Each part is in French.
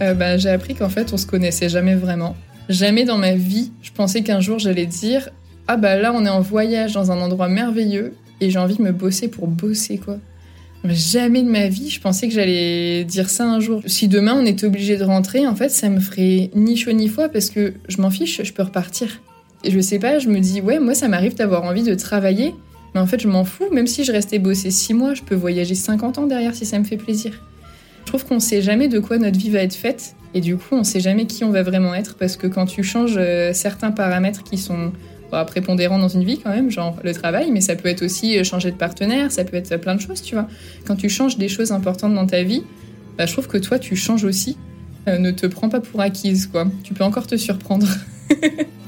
Euh, bah, j'ai appris qu'en fait, on se connaissait jamais vraiment. Jamais dans ma vie, je pensais qu'un jour j'allais dire Ah bah là, on est en voyage dans un endroit merveilleux et j'ai envie de me bosser pour bosser, quoi. Jamais de ma vie, je pensais que j'allais dire ça un jour. Si demain on était obligé de rentrer, en fait, ça me ferait ni chaud ni froid parce que je m'en fiche, je peux repartir. Et je sais pas, je me dis, ouais, moi ça m'arrive d'avoir envie de travailler, mais en fait, je m'en fous. Même si je restais bosser 6 mois, je peux voyager 50 ans derrière si ça me fait plaisir. Je trouve qu'on sait jamais de quoi notre vie va être faite et du coup on sait jamais qui on va vraiment être parce que quand tu changes euh, certains paramètres qui sont prépondérants dans une vie quand même, genre le travail, mais ça peut être aussi euh, changer de partenaire, ça peut être plein de choses, tu vois. Quand tu changes des choses importantes dans ta vie, bah, je trouve que toi tu changes aussi. Euh, ne te prends pas pour acquise quoi. Tu peux encore te surprendre.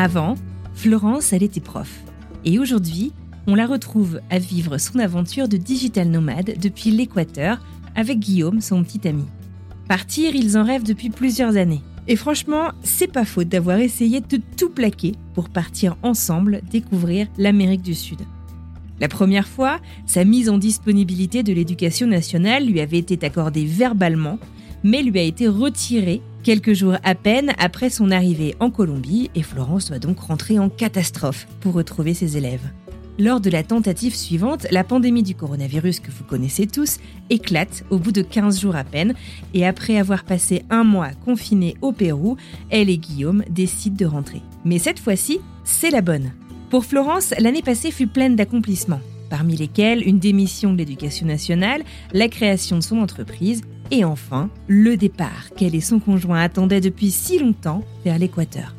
Avant, Florence, elle était prof. Et aujourd'hui, on la retrouve à vivre son aventure de digital nomade depuis l'Équateur avec Guillaume, son petit ami. Partir, ils en rêvent depuis plusieurs années. Et franchement, c'est pas faute d'avoir essayé de tout plaquer pour partir ensemble découvrir l'Amérique du Sud. La première fois, sa mise en disponibilité de l'éducation nationale lui avait été accordée verbalement, mais lui a été retirée quelques jours à peine après son arrivée en Colombie et Florence doit donc rentrer en catastrophe pour retrouver ses élèves. Lors de la tentative suivante, la pandémie du coronavirus que vous connaissez tous éclate au bout de 15 jours à peine et après avoir passé un mois confinés au Pérou, elle et Guillaume décident de rentrer. Mais cette fois-ci, c'est la bonne. Pour Florence, l'année passée fut pleine d'accomplissements, parmi lesquels une démission de l'éducation nationale, la création de son entreprise et enfin, le départ qu'elle et son conjoint attendaient depuis si longtemps vers l'Équateur.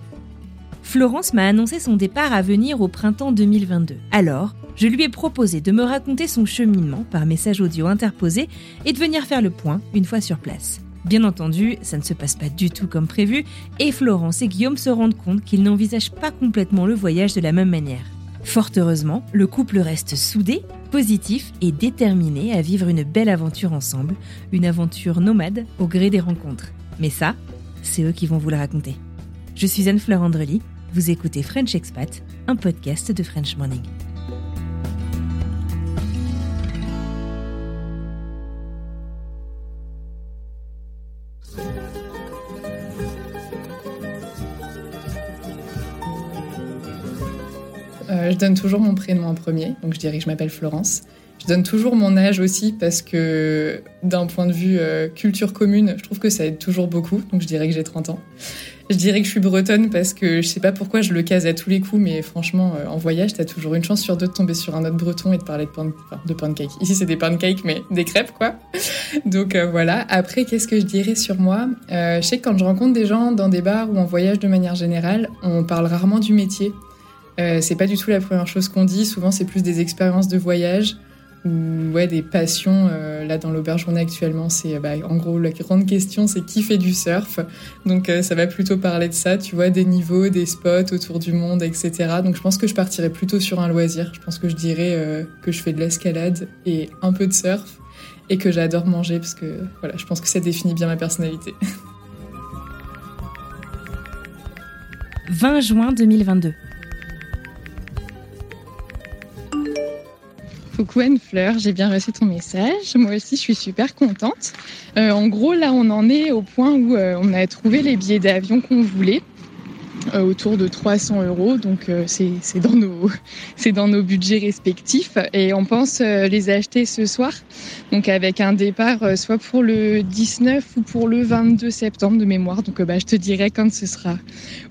Florence m'a annoncé son départ à venir au printemps 2022. Alors, je lui ai proposé de me raconter son cheminement par message audio interposé et de venir faire le point une fois sur place. Bien entendu, ça ne se passe pas du tout comme prévu et Florence et Guillaume se rendent compte qu'ils n'envisagent pas complètement le voyage de la même manière. Fort heureusement, le couple reste soudé, positif et déterminé à vivre une belle aventure ensemble, une aventure nomade au gré des rencontres. Mais ça, c'est eux qui vont vous le raconter. Je suis Anne-Fleur Andrely, vous écoutez French Expat, un podcast de French Morning. Euh, je donne toujours mon prénom en premier, donc je dirais que je m'appelle Florence. Je donne toujours mon âge aussi parce que d'un point de vue euh, culture commune, je trouve que ça aide toujours beaucoup, donc je dirais que j'ai 30 ans. Je dirais que je suis bretonne parce que je sais pas pourquoi je le case à tous les coups, mais franchement, euh, en voyage, t'as toujours une chance sur deux de tomber sur un autre breton et de parler de, pan de pancakes. Ici, c'est des pancakes, mais des crêpes, quoi. Donc voilà. Après, qu'est-ce que je dirais sur moi? Je sais que quand je rencontre des gens dans des bars ou en voyage de manière générale, on parle rarement du métier. Euh, c'est pas du tout la première chose qu'on dit. Souvent, c'est plus des expériences de voyage ou des passions. Euh, là, dans l'auberge journée actuellement, c'est bah, en gros la grande question, c'est qui fait du surf? Donc, euh, ça va plutôt parler de ça. Tu vois, des niveaux, des spots autour du monde, etc. Donc, je pense que je partirais plutôt sur un loisir. Je pense que je dirais que je fais de l'escalade et un peu de surf et que j'adore manger parce que voilà, je pense que ça définit bien ma personnalité. 20 juin 2022. Coucou Anne-Fleur, j'ai bien reçu ton message. Moi aussi, je suis super contente. Euh, en gros, là, on en est au point où euh, on a trouvé les billets d'avion qu'on voulait. Euh, autour de 300 euros. Donc euh, c'est dans nos dans nos budgets respectifs et on pense euh, les acheter ce soir. Donc avec un départ soit pour le 19 ou pour le 22 septembre de mémoire. Donc bah, je te dirai quand ce sera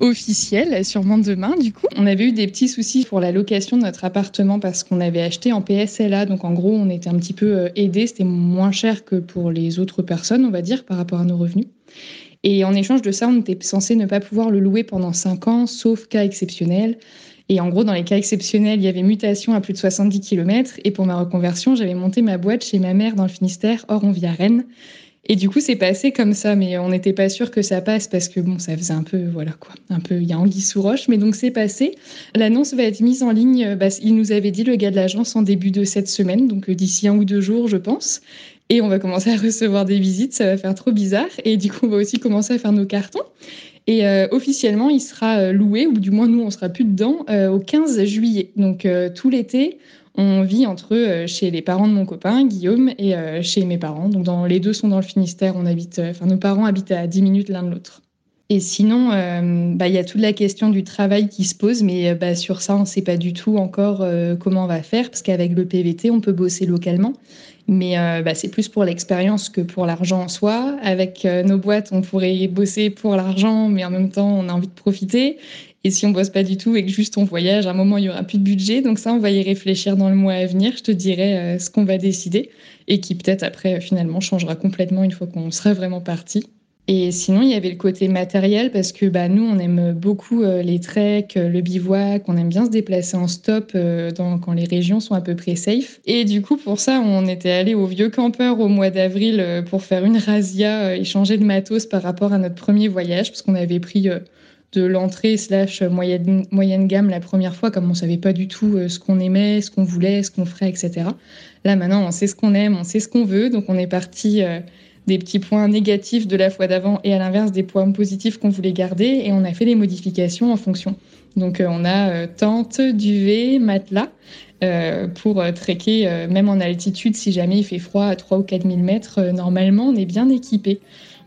officiel, sûrement demain du coup. On avait eu des petits soucis pour la location de notre appartement parce qu'on avait acheté en PSLA. Donc en gros on était un petit peu aidé. C'était moins cher que pour les autres personnes, on va dire, par rapport à nos revenus. Et en échange de ça, on était censé ne pas pouvoir le louer pendant 5 ans, sauf cas exceptionnels. Et en gros, dans les cas exceptionnels, il y avait mutation à plus de 70 km. Et pour ma reconversion, j'avais monté ma boîte chez ma mère dans le Finistère. Or, on vit à Rennes. Et du coup, c'est passé comme ça, mais on n'était pas sûr que ça passe parce que bon, ça faisait un peu, voilà quoi, un peu, il y a anguille sous roche, mais donc c'est passé. L'annonce va être mise en ligne, bah, il nous avait dit le gars de l'agence en début de cette semaine, donc euh, d'ici un ou deux jours, je pense. Et on va commencer à recevoir des visites, ça va faire trop bizarre. Et du coup, on va aussi commencer à faire nos cartons. Et euh, officiellement, il sera euh, loué, ou du moins nous, on sera plus dedans, euh, au 15 juillet. Donc tout l'été, on vit entre chez les parents de mon copain, Guillaume, et chez mes parents. Donc dans, les deux sont dans le Finistère, on habite, enfin nos parents habitent à 10 minutes l'un de l'autre. Et sinon, bah, il y a toute la question du travail qui se pose, mais bah, sur ça, on ne sait pas du tout encore comment on va faire, parce qu'avec le PVT, on peut bosser localement. Mais euh, bah, c'est plus pour l'expérience que pour l'argent en soi. Avec euh, nos boîtes, on pourrait bosser pour l'argent, mais en même temps, on a envie de profiter. Et si on bosse pas du tout et que juste on voyage, à un moment, il y aura plus de budget. Donc ça, on va y réfléchir dans le mois à venir. Je te dirai euh, ce qu'on va décider et qui peut-être après, finalement, changera complètement une fois qu'on sera vraiment parti. Et sinon, il y avait le côté matériel parce que bah, nous, on aime beaucoup euh, les treks, euh, le bivouac, on aime bien se déplacer en stop euh, dans, quand les régions sont à peu près safe. Et du coup, pour ça, on était allé au vieux campeur au mois d'avril pour faire une razzia et changer de matos par rapport à notre premier voyage parce qu'on avait pris de l'entrée slash moyenne, moyenne gamme la première fois, comme on savait pas du tout ce qu'on aimait, ce qu'on voulait, ce qu'on ferait, etc. Là, maintenant, on sait ce qu'on aime, on sait ce qu'on veut, donc on est parti des petits points négatifs de la fois d'avant et à l'inverse des points positifs qu'on voulait garder et on a fait des modifications en fonction. Donc euh, on a euh, tente, duvet, matelas euh, pour trekker même en altitude si jamais il fait froid à 3 ou 4 000 mètres. normalement on est bien équipé.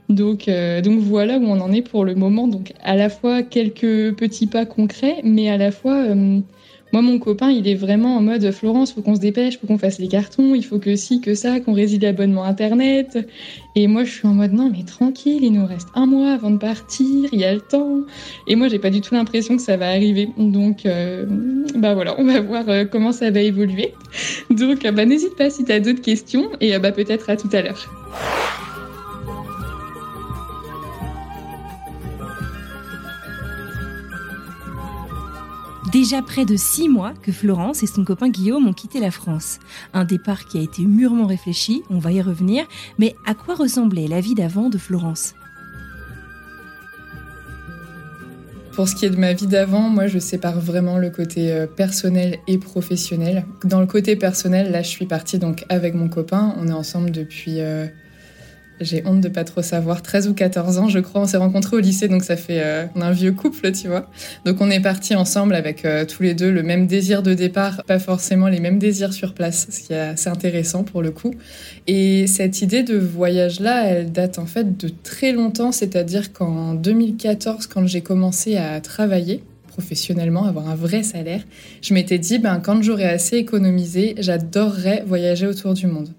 Donc, donc voilà où on en est pour le moment. Donc à la fois quelques petits pas concrets, mais à la fois moi, mon copain, il est vraiment en mode Florence, faut qu'on se dépêche, faut qu'on fasse les cartons, il faut que ci, que ça, qu'on réside l'abonnement internet. Et moi, je suis en mode non, mais tranquille, il nous reste un mois avant de partir, il y a le temps. Et moi, j'ai pas du tout l'impression que ça va arriver. Donc, euh, bah voilà, on va voir euh, comment ça va évoluer. Donc, bah n'hésite pas si tu as d'autres questions et bah peut-être à tout à l'heure. Déjà près de six mois que Florence et son copain Guillaume ont quitté la France. Un départ qui a été mûrement réfléchi, on va y revenir, mais à quoi ressemblait la vie d'avant de Florence? Pour ce qui est de ma vie d'avant, moi je sépare vraiment le côté euh, personnel et professionnel. Dans le côté personnel, là je suis partie donc avec mon copain, on est ensemble depuis euh, j'ai honte de pas trop savoir, 13 ou 14 ans, je crois. On s'est rencontrés au lycée, donc ça fait euh, un vieux couple, tu vois. Donc on est partis ensemble avec euh, tous les deux le même désir de départ, pas forcément les mêmes désirs sur place, ce qui est assez intéressant pour le coup. Et cette idée de voyage-là, elle date en fait de très longtemps, c'est-à-dire qu'en 2014, quand j'ai commencé à travailler, professionnellement, avoir un vrai salaire, je m'étais dit, ben, quand j'aurai assez économisé, j'adorerais voyager autour du monde.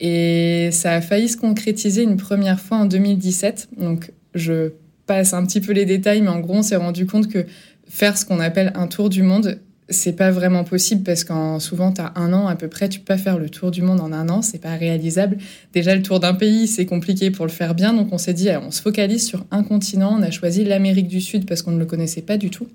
Et ça a failli se concrétiser une première fois en 2017. Donc, je passe un petit peu les détails, mais en gros, on s'est rendu compte que faire ce qu'on appelle un tour du monde, c'est pas vraiment possible parce qu'en souvent tu as un an à peu près, tu peux pas faire le tour du monde en un an, c'est pas réalisable. Déjà le tour d'un pays, c'est compliqué pour le faire bien, donc on s'est dit on se focalise sur un continent, on a choisi l'Amérique du Sud parce qu'on ne le connaissait pas du tout.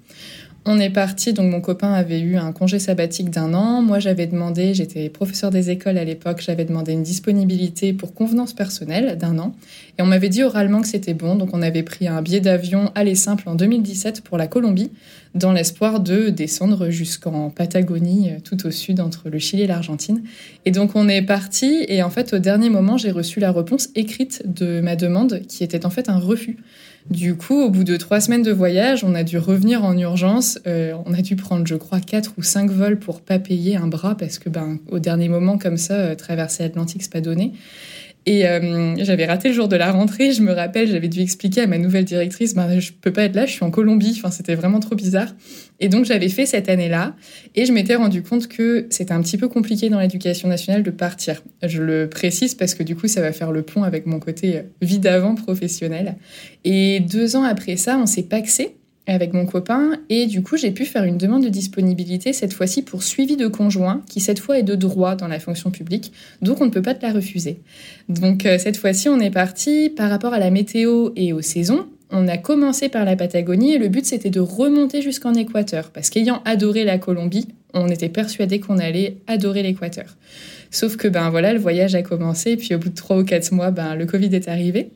On est parti, donc mon copain avait eu un congé sabbatique d'un an. Moi, j'avais demandé, j'étais professeur des écoles à l'époque, j'avais demandé une disponibilité pour convenance personnelle d'un an. Et on m'avait dit oralement que c'était bon, donc on avait pris un billet d'avion aller simple en 2017 pour la Colombie, dans l'espoir de descendre jusqu'en Patagonie, euh, tout au sud, entre le Chili et l'Argentine. Et donc on est parti, et en fait, au dernier moment, j'ai reçu la réponse écrite de ma demande, qui était en fait un refus. Du coup, au bout de trois semaines de voyage, on a dû revenir en urgence. Euh, on a dû prendre, je crois, quatre ou cinq vols pour pas payer un bras parce que, ben, au dernier moment, comme ça, euh, traverser l'Atlantique, c'est pas donné. Et euh, j'avais raté le jour de la rentrée. Je me rappelle, j'avais dû expliquer à ma nouvelle directrice, ben, je peux pas être là, je suis en Colombie. Enfin, c'était vraiment trop bizarre. Et donc, j'avais fait cette année-là. Et je m'étais rendu compte que c'était un petit peu compliqué dans l'éducation nationale de partir. Je le précise parce que du coup, ça va faire le pont avec mon côté vie d'avant professionnel. Et deux ans après ça, on s'est paxé avec mon copain et du coup j'ai pu faire une demande de disponibilité cette fois-ci pour suivi de conjoint qui cette fois est de droit dans la fonction publique donc on ne peut pas te la refuser. Donc euh, cette fois-ci on est parti par rapport à la météo et aux saisons. On a commencé par la Patagonie et le but c'était de remonter jusqu'en Équateur parce qu'ayant adoré la Colombie, on était persuadé qu'on allait adorer l'Équateur. Sauf que ben voilà, le voyage a commencé et puis au bout de trois ou quatre mois, ben le Covid est arrivé.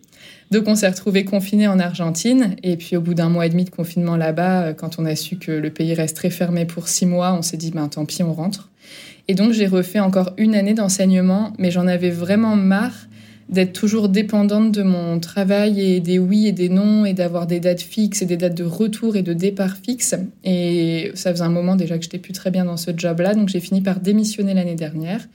Donc on s'est retrouvé confiné en Argentine et puis au bout d'un mois et demi de confinement là-bas, euh, quand on a su que le pays resterait fermé pour six mois, on s'est dit ben tant pis, on rentre. Et donc j'ai refait encore une année d'enseignement, mais j'en avais vraiment marre d'être toujours dépendante de mon travail et des oui et des non et d'avoir des dates fixes et des dates de retour et de départ fixes. Et ça faisait un moment déjà que j'étais plus très bien dans ce job-là, donc j'ai fini par démissionner l'année dernière.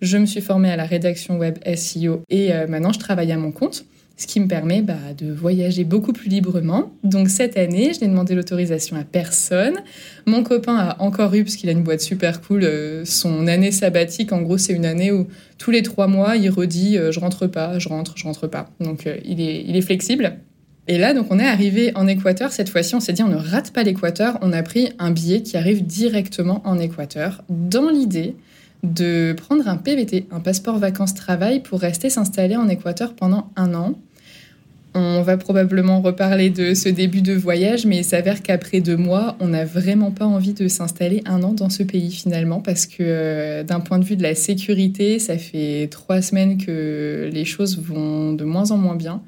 Je me suis formée à la rédaction web SEO et euh, maintenant je travaille à mon compte ce qui me permet bah, de voyager beaucoup plus librement. Donc cette année, je n'ai demandé l'autorisation à personne. Mon copain a encore eu, parce qu'il a une boîte super cool, euh, son année sabbatique. En gros, c'est une année où tous les trois mois, il redit euh, je rentre pas, je rentre, je rentre pas. Donc euh, il, est, il est flexible. Et là, donc, on est arrivé en Équateur. Cette fois-ci, on s'est dit, on ne rate pas l'Équateur. On a pris un billet qui arrive directement en Équateur, dans l'idée de prendre un PVT, un passeport vacances-travail, pour rester s'installer en Équateur pendant un an. On va probablement reparler de ce début de voyage, mais il s'avère qu'après deux mois, on n'a vraiment pas envie de s'installer un an dans ce pays finalement, parce que euh, d'un point de vue de la sécurité, ça fait trois semaines que les choses vont de moins en moins bien.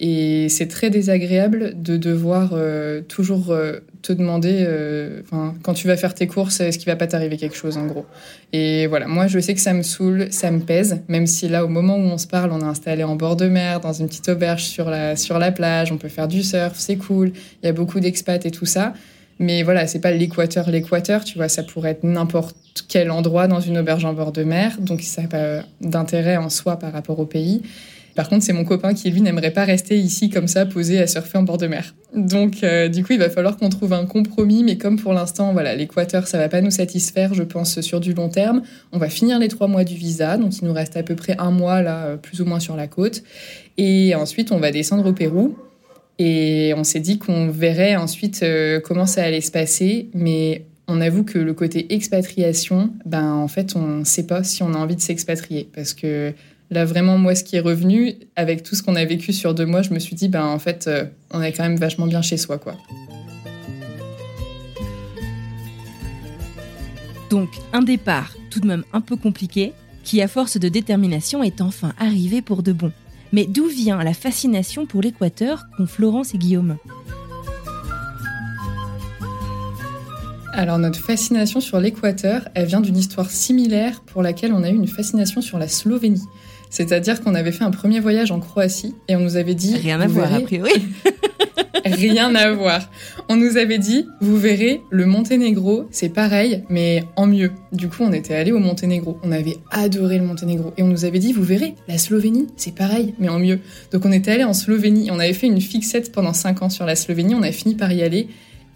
Et c'est très désagréable de devoir euh, toujours euh, te demander, euh, quand tu vas faire tes courses, est-ce qu'il va pas t'arriver quelque chose en gros? Et voilà, moi je sais que ça me saoule, ça me pèse, même si là au moment où on se parle, on est installé en bord de mer, dans une petite auberge sur la, sur la plage, on peut faire du surf, c'est cool, il y a beaucoup d'expats et tout ça. Mais voilà, c'est pas l'équateur, l'équateur, tu vois, ça pourrait être n'importe quel endroit dans une auberge en bord de mer, donc ça n'a pas d'intérêt en soi par rapport au pays. Par contre, c'est mon copain qui, lui, n'aimerait pas rester ici comme ça, posé à surfer en bord de mer. Donc, euh, du coup, il va falloir qu'on trouve un compromis. Mais comme pour l'instant, voilà, l'Équateur, ça va pas nous satisfaire, je pense, sur du long terme. On va finir les trois mois du visa. Donc, il nous reste à peu près un mois, là, euh, plus ou moins sur la côte. Et ensuite, on va descendre au Pérou. Et on s'est dit qu'on verrait ensuite euh, comment ça allait se passer. Mais on avoue que le côté expatriation, ben, en fait, on ne sait pas si on a envie de s'expatrier. Parce que Là, vraiment, moi, ce qui est revenu, avec tout ce qu'on a vécu sur deux mois, je me suis dit, ben, en fait, euh, on est quand même vachement bien chez soi, quoi. Donc, un départ tout de même un peu compliqué, qui, à force de détermination, est enfin arrivé pour de bon. Mais d'où vient la fascination pour l'Équateur qu'ont Florence et Guillaume? Alors notre fascination sur l'Équateur, elle vient d'une histoire similaire pour laquelle on a eu une fascination sur la Slovénie. C'est-à-dire qu'on avait fait un premier voyage en Croatie et on nous avait dit... Rien à voir, a priori. Rien à voir. On nous avait dit, vous verrez, le Monténégro, c'est pareil, mais en mieux. Du coup, on était allé au Monténégro. On avait adoré le Monténégro. Et on nous avait dit, vous verrez, la Slovénie, c'est pareil, mais en mieux. Donc on était allé en Slovénie. On avait fait une fixette pendant 5 ans sur la Slovénie. On a fini par y aller.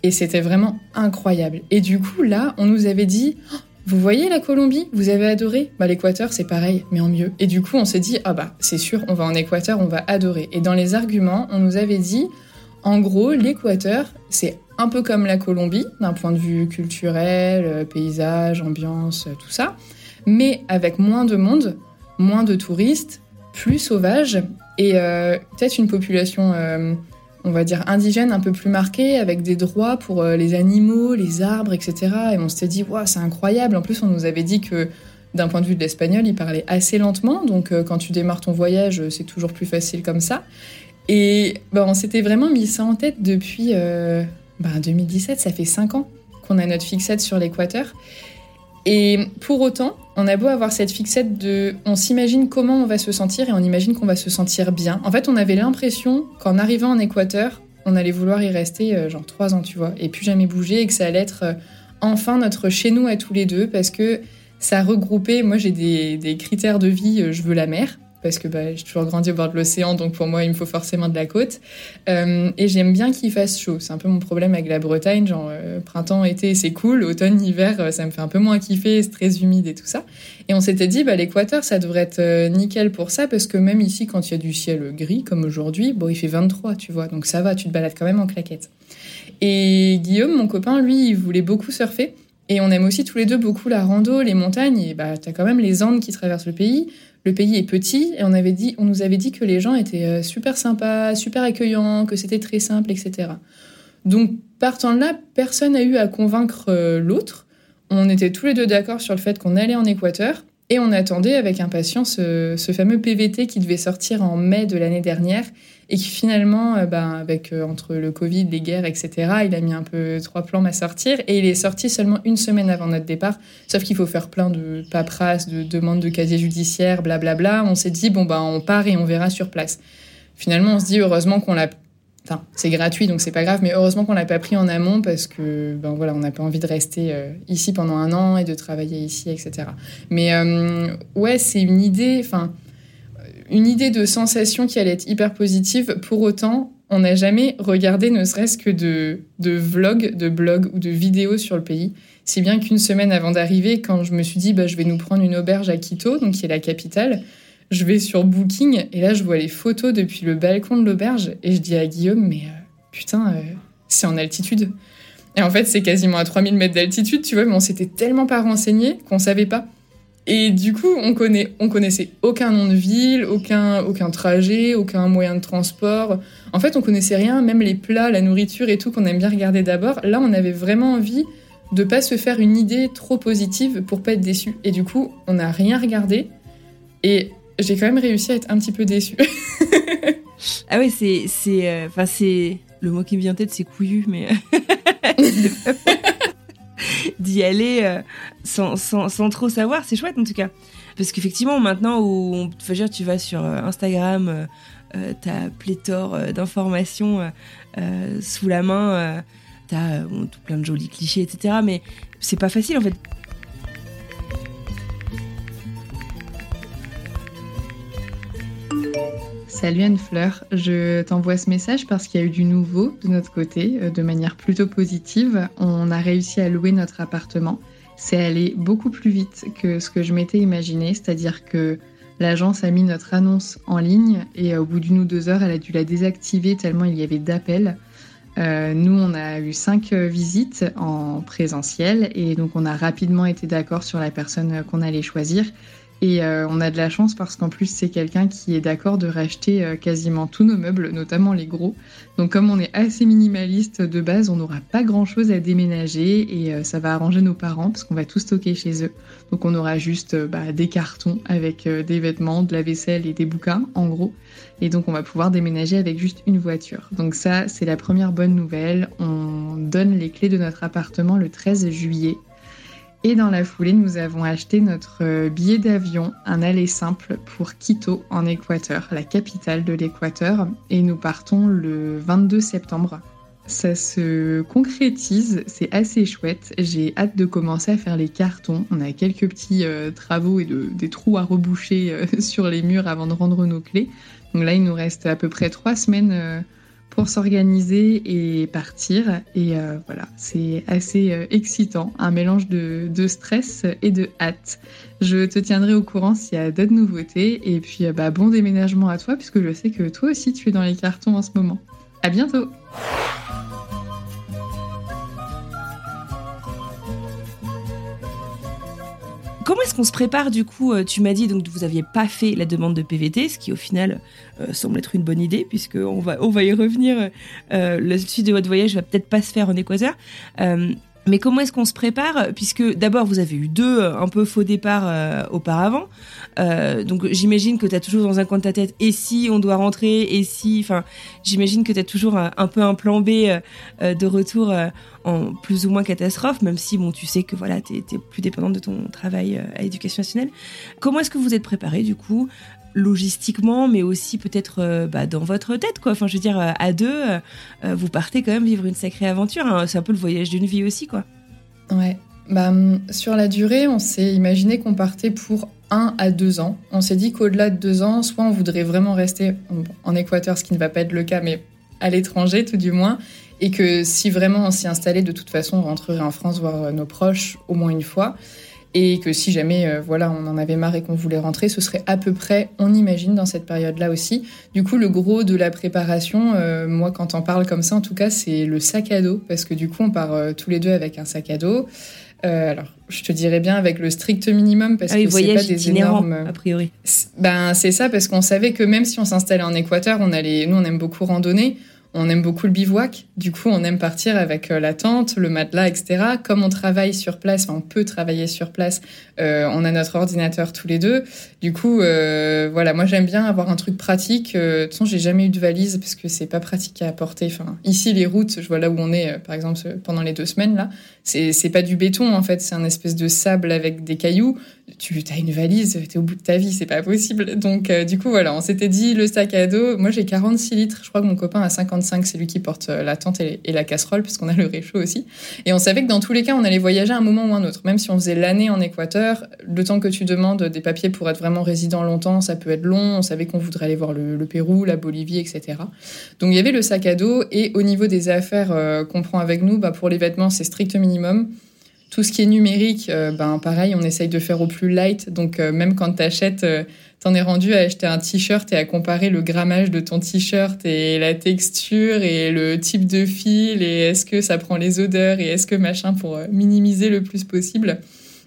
Et c'était vraiment incroyable. Et du coup, là, on nous avait dit, vous voyez la Colombie? Vous avez adoré? Bah l'Équateur c'est pareil, mais en mieux. Et du coup on s'est dit, ah bah c'est sûr, on va en Équateur, on va adorer. Et dans les arguments, on nous avait dit, en gros, l'Équateur c'est un peu comme la Colombie, d'un point de vue culturel, euh, paysage, ambiance, tout ça, mais avec moins de monde, moins de touristes, plus sauvage, et euh, peut-être une population... Euh, on va dire, indigène un peu plus marqué, avec des droits pour euh, les animaux, les arbres, etc. Et on s'était dit, c'est incroyable. En plus, on nous avait dit que d'un point de vue de l'espagnol, il parlait assez lentement. Donc, euh, quand tu démarres ton voyage, euh, c'est toujours plus facile comme ça. Et ben, on s'était vraiment mis ça en tête depuis 2017. Ben, ça fait cinq ans qu'on a notre fixette sur l'équateur. Et pour autant, on a beau avoir cette fixette de on s'imagine comment on va se sentir et on imagine qu'on va se sentir bien. En fait, on avait l'impression qu'en arrivant en Équateur, on allait vouloir y rester euh, genre trois ans, tu vois, et plus jamais bouger et que ça allait être euh, enfin notre chez nous à tous les deux parce que ça regroupait, moi j'ai des, critères de vie, euh, je veux la mer, parce que bah, j'ai toujours grandi au bord de l'océan, donc pour moi, il me faut forcément de la côte. Euh, et j'aime bien qu'il fasse chaud. C'est un peu mon problème avec la Bretagne. Genre, euh, printemps, été, c'est cool. Automne, hiver, euh, ça me fait un peu moins kiffer. C'est très humide et tout ça. Et on s'était dit, bah, l'équateur, ça devrait être nickel pour ça, parce que même ici, quand il y a du ciel gris, comme aujourd'hui, bon, il fait 23, tu vois. Donc ça va, tu te balades quand même en claquette. Et Guillaume, mon copain, lui, il voulait beaucoup surfer. Et on aime aussi tous les deux beaucoup la rando, les montagnes. Et bah, t'as quand même les Andes qui traversent le pays. Le pays est petit et on, nous avait dit que les gens étaient euh, super sympas, super accueillants, que c'était très simple, etc. Donc, partant de là, personne n'a eu à convaincre euh, l'autre. On était tous les deux d'accord sur le fait qu'on allait en Équateur et on attendait avec impatience ce, ce fameux PVT qui devait sortir en mai de l'année dernière et qui finalement, euh, ben, avec euh, entre le Covid, les guerres, etc., il a mis un peu trois plans à sortir et il est sorti seulement une semaine avant notre départ. Sauf qu'il faut faire plein de paperasses, de demandes de casier judiciaire, blablabla. On s'est dit bon ben on part et on verra sur place. Finalement, on se dit heureusement qu'on l'a Enfin, c'est gratuit, donc c'est pas grave, mais heureusement qu'on l'a pas pris en amont parce que, ben voilà, on n'a pas envie de rester euh, ici pendant un an et de travailler ici, etc. Mais ouais, c'est une idée. Enfin, une idée de sensation qui allait être hyper positive. Pour autant, on n'a jamais regardé ne serait-ce que de, vlogs, de blogs ou de vidéos sur le pays. Si bien qu'une semaine avant d'arriver, quand je me suis dit bah, je vais nous prendre une auberge à Quito, donc qui est la capitale, je vais sur Booking et là je vois les photos depuis le balcon de l'auberge et je dis à Guillaume mais euh, putain euh, c'est en altitude. Et en fait c'est quasiment à 3000 mètres d'altitude tu vois mais on s'était tellement pas renseigné qu'on savait pas. Et du coup, on connaît, on connaissait aucun nom de ville, aucun, trajet, aucun moyen de transport. En fait, on connaissait rien, même les plats, la nourriture et tout qu'on aime bien regarder d'abord. Là, on avait vraiment envie de pas se faire une idée trop positive pour pas être déçu. Et du coup, on n'a rien regardé. Et j'ai quand même réussi à être un petit peu déçu. ah oui, c'est, c'est, euh, enfin c'est le mot qui me vient en tête, c'est couillu, mais d'y aller euh, sans, sans, sans, trop savoir. C'est chouette en tout cas. Parce qu'effectivement, maintenant où on, tu vas sur euh, Instagram, euh, t'as pléthore d'informations sous la main, t'as plein de jolis clichés, etc. Mais c'est pas facile en fait. Salut Anne-Fleur, je t'envoie ce message parce qu'il y a eu du nouveau de notre côté, euh, de manière plutôt positive. On a réussi à louer notre appartement. C'est allé beaucoup plus vite que ce que je m'étais imaginé, c'est-à-dire que l'agence a mis notre annonce en ligne et euh, au bout d'une ou deux heures, elle a dû la désactiver tellement il y avait d'appels. Euh, nous, on a eu cinq visites en présentiel et donc on a rapidement été d'accord sur la personne qu'on allait choisir. Et euh, on a de la chance parce qu'en plus, c'est quelqu'un qui est d'accord de racheter euh, quasiment tous nos meubles, notamment les gros. Donc, comme on est assez minimaliste de base, on n'aura pas grand chose à déménager et euh, ça va arranger nos parents parce qu'on va tout stocker chez eux. Donc, on aura juste bah, des cartons avec des vêtements, de la vaisselle et des bouquins, en gros. Et donc, on va pouvoir déménager avec juste une voiture. Donc, ça, c'est la première bonne nouvelle. On donne les clés de notre appartement le 13 juillet. Et dans la foulée, nous avons acheté notre euh, billet d'avion, un aller simple pour Quito en Équateur, la capitale de l'Équateur. Et nous partons le 22 septembre. Ça se concrétise, c'est assez chouette. J'ai hâte de commencer à faire les cartons. On a quelques petits euh, travaux et des trous à reboucher euh, sur les murs avant de rendre nos clés. Donc là, il nous reste à peu près trois semaines pour s'organiser et partir. Et euh, voilà, c'est assez euh, excitant, un mélange de, stress et de hâte. Je te tiendrai au courant s'il y a d'autres nouveautés. Et puis, euh, bah, bon déménagement à toi, puisque je sais que toi aussi, tu es dans les cartons en ce moment. À bientôt! Comment est-ce qu'on se prépare du coup euh, Tu m'as dit donc que vous aviez pas fait la demande de PVT, ce qui au final euh, semble être une bonne idée puisque on va on va y revenir. Euh, le suite de votre voyage va peut-être pas se faire en Équateur. Mais comment est-ce qu'on se prépare Puisque d'abord, vous avez eu deux un peu faux départs auparavant. donc j'imagine que tu as toujours dans un coin de ta tête, et si on doit rentrer, et si... Enfin, j'imagine que tu as toujours un, peu un plan B de retour en plus ou moins catastrophe, même si bon, tu sais que voilà, tu es, plus dépendante de ton travail euh, à l'éducation nationale. Comment est-ce que vous êtes préparé du coup logistiquement, mais aussi peut-être euh, bah, dans votre tête, quoi. Enfin, je veux dire, euh, à deux, vous partez quand même vivre une sacrée aventure. Hein. C'est un peu le voyage d'une vie aussi, quoi. Ouais. Bah, hum, sur la durée, on s'est imaginé qu'on partait pour un à deux ans. On s'est dit qu'au-delà de deux ans, soit on voudrait vraiment rester en Équateur, ce qui ne va pas être le cas, mais à l'étranger tout du moins, et que si vraiment on s'y installait, de toute façon, on rentrerait en France voir nos proches au moins une fois et que si jamais euh, voilà on en avait marre et qu'on voulait rentrer, ce serait à peu près, on imagine, dans cette période-là aussi. Du coup, le gros de la préparation, euh, moi quand on parle comme ça, en tout cas, c'est le sac à dos, parce que du coup, on part euh, tous les deux avec un sac à dos. alors, je te dirais bien avec le strict minimum parce ah que c'est pas des énormes. A priori. Ben c'est ça parce qu'on savait que même si on s'installait en Équateur, on allait, nous on aime beaucoup randonner on aime beaucoup le bivouac. Du coup, on aime partir avec euh, la tente, le matelas, etc. Comme on travaille sur place, on peut travailler sur place. Euh, on a notre ordinateur tous les deux. Du coup, euh, voilà, moi j'aime bien avoir un truc pratique. de toute façon, j'ai jamais eu de valise parce que c'est pas pratique à apporter. Ici, les routes, je vois là où on est, par exemple, pendant les deux semaines là, c'est pas du béton en fait, c'est un espèce de sable avec des cailloux. Tu as une valise, t'es au bout de ta vie, c'est pas possible. Donc, du coup, voilà, on s'était dit le sac à dos. Moi, j'ai 46 litres. Je crois que mon copain a 50 c'est lui qui porte euh, la tente et, la casserole, parce qu'on a le réchaud aussi. Et on savait que dans tous les cas, on allait voyager à un moment ou un autre. Même si on faisait l'année en Équateur, le temps que tu demandes des papiers pour être vraiment résident longtemps, ça peut être long. On savait qu'on voudrait aller voir le, Pérou, la Bolivie, etc. Donc il y avait le sac à dos. Et au niveau des affaires euh, qu'on prend avec nous, bah, pour les vêtements, c'est strict minimum. Tout ce qui est numérique, euh, ben pareil, on essaye de faire au plus light. Donc même quand tu achètes t'en es rendu à acheter un t-shirt et à comparer le grammage de ton t-shirt et la texture et le type de fil et est-ce que ça prend les odeurs et est-ce que machin pour euh, minimiser le plus possible.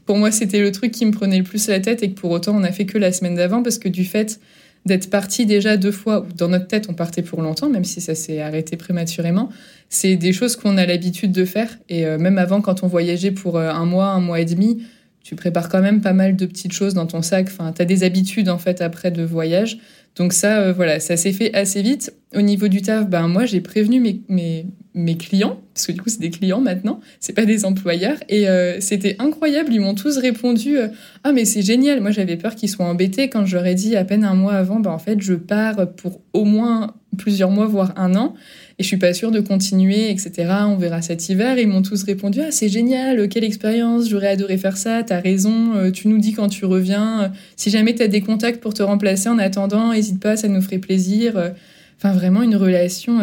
Pour moi, c'était le truc qui me prenait le plus la tête et que pour autant on a fait que la semaine d'avant parce que du fait d'être parti déjà deux fois, ou dans notre tête on partait pour longtemps, même si ça s'est arrêté prématurément, c'est des choses qu'on a l'habitude de faire. Et euh, même avant, quand on voyageait pour euh, un mois, un mois et demi, tu prépares quand même pas mal de petites choses dans ton sac. Enfin, tu as des habitudes en fait après de voyage. Donc ça, euh, voilà, ça s'est fait assez vite. Au niveau du taf, ben moi j'ai prévenu mes, mes, mes, clients, parce que du coup c'est des clients maintenant, c'est pas des employeurs, et euh, c'était incroyable. Ils m'ont tous répondu euh, ah mais c'est génial. Moi j'avais peur qu'ils soient embêtés quand j'aurais dit à peine un mois avant, ben en fait je pars pour au moins plusieurs mois voire un an et je suis pas sûre de continuer, etc. On verra cet hiver. ils m'ont tous répondu Ah, c'est génial, quelle expérience, j'aurais adoré faire ça, t'as raison, euh, tu nous dis quand tu reviens. Si jamais t'as des contacts pour te remplacer en attendant, n'hésite pas, ça nous ferait plaisir. Enfin, vraiment une relation.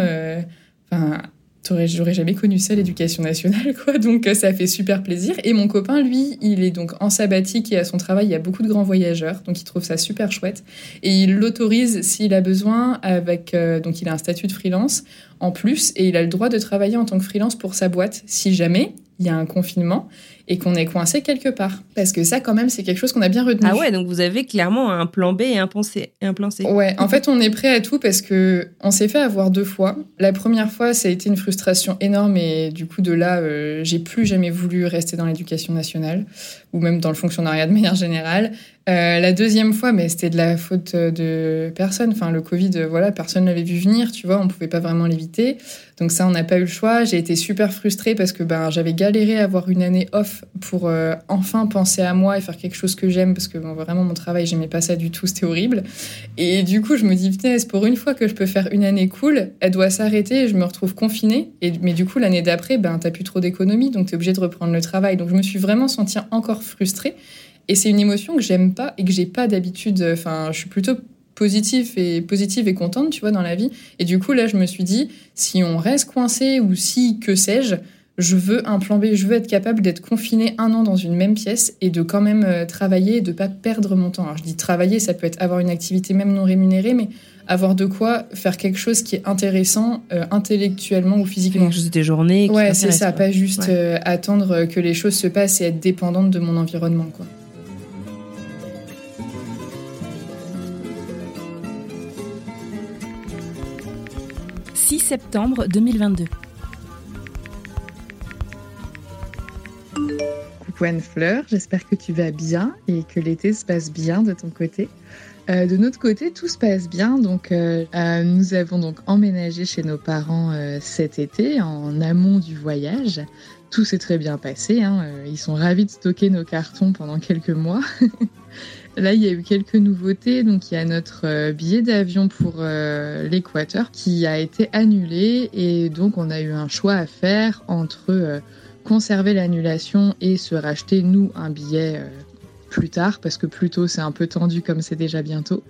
J'aurais jamais connu ça l'éducation nationale quoi. Donc ça fait super plaisir. Et mon copain lui il est donc en sabbatique et à son travail il y a beaucoup de grands voyageurs. Donc il trouve ça super chouette. Et il l'autorise s'il a besoin avec euh, donc il a un statut de freelance en plus. Et il a le droit de travailler en tant que freelance pour sa boîte si jamais il y a un confinement et qu'on est coincé quelque part. Parce que ça, quand même, c'est quelque chose qu'on a bien retenu. Ah ouais, donc vous avez clairement un plan B et un plan C. Et un plan C. Ouais, en fait, on est prêt à tout parce que on s'est fait avoir deux fois. La première fois, ça a été une frustration énorme et du coup, de là, euh, j'ai plus jamais voulu rester dans l'éducation nationale ou même dans le fonctionnariat de manière générale. Euh, la deuxième fois, mais c'était de la faute de personne. Enfin, le Covid, voilà, personne l'avait vu venir, tu vois, on pouvait pas vraiment l'éviter. Donc ça, on n'a pas eu le choix. J'ai été super frustrée parce que ben, j'avais galéré à avoir une année off pour euh, enfin penser à moi et faire quelque chose que j'aime parce que vraiment mon travail, j'aimais pas ça du tout, c'était horrible. Et du coup, je me dis, putain, pour une fois que je peux faire une année cool, elle doit s'arrêter et je me retrouve confinée. Mais du coup, l'année d'après, ben, t'as plus trop d'économie, donc t'es obligé de reprendre le travail. Donc je me suis vraiment sentie encore frustrée. Et c'est une émotion que j'aime pas et que j'ai pas d'habitude. Enfin, je suis plutôt positive et positive et contente, tu vois, dans la vie. Et du coup, là, je me suis dit, si on reste coincé ou si, que sais-je, je veux un plan B, je veux être capable d'être confiné un an dans une même pièce et de quand même euh, travailler et de pas perdre mon temps. Alors je dis travailler, ça peut être avoir une activité même non rémunérée, mais avoir de quoi faire quelque chose qui est intéressant euh, intellectuellement ou physiquement. Quelque chose des journées. Ouais, c'est ça, pas juste euh, attendre que les choses se passent et être dépendante de mon environnement, quoi. 6 septembre 2022. Coucou Anne-Fleur, j'espère que tu vas bien et que l'été se passe bien de ton côté. Euh, de notre côté, tout se passe bien. Donc, euh, euh, nous avons donc emménagé chez nos parents cet été, en amont du voyage. Tout s'est très bien passé. Hein. Ils sont ravis de stocker nos cartons pendant quelques mois. Là, il y a eu quelques nouveautés. Donc, il y a notre billet d'avion pour l'Équateur qui a été annulé. Et donc, on a eu un choix à faire entre conserver l'annulation et se racheter, nous, un billet plus tard, parce que plus tôt c'est un peu tendu comme c'est déjà bientôt,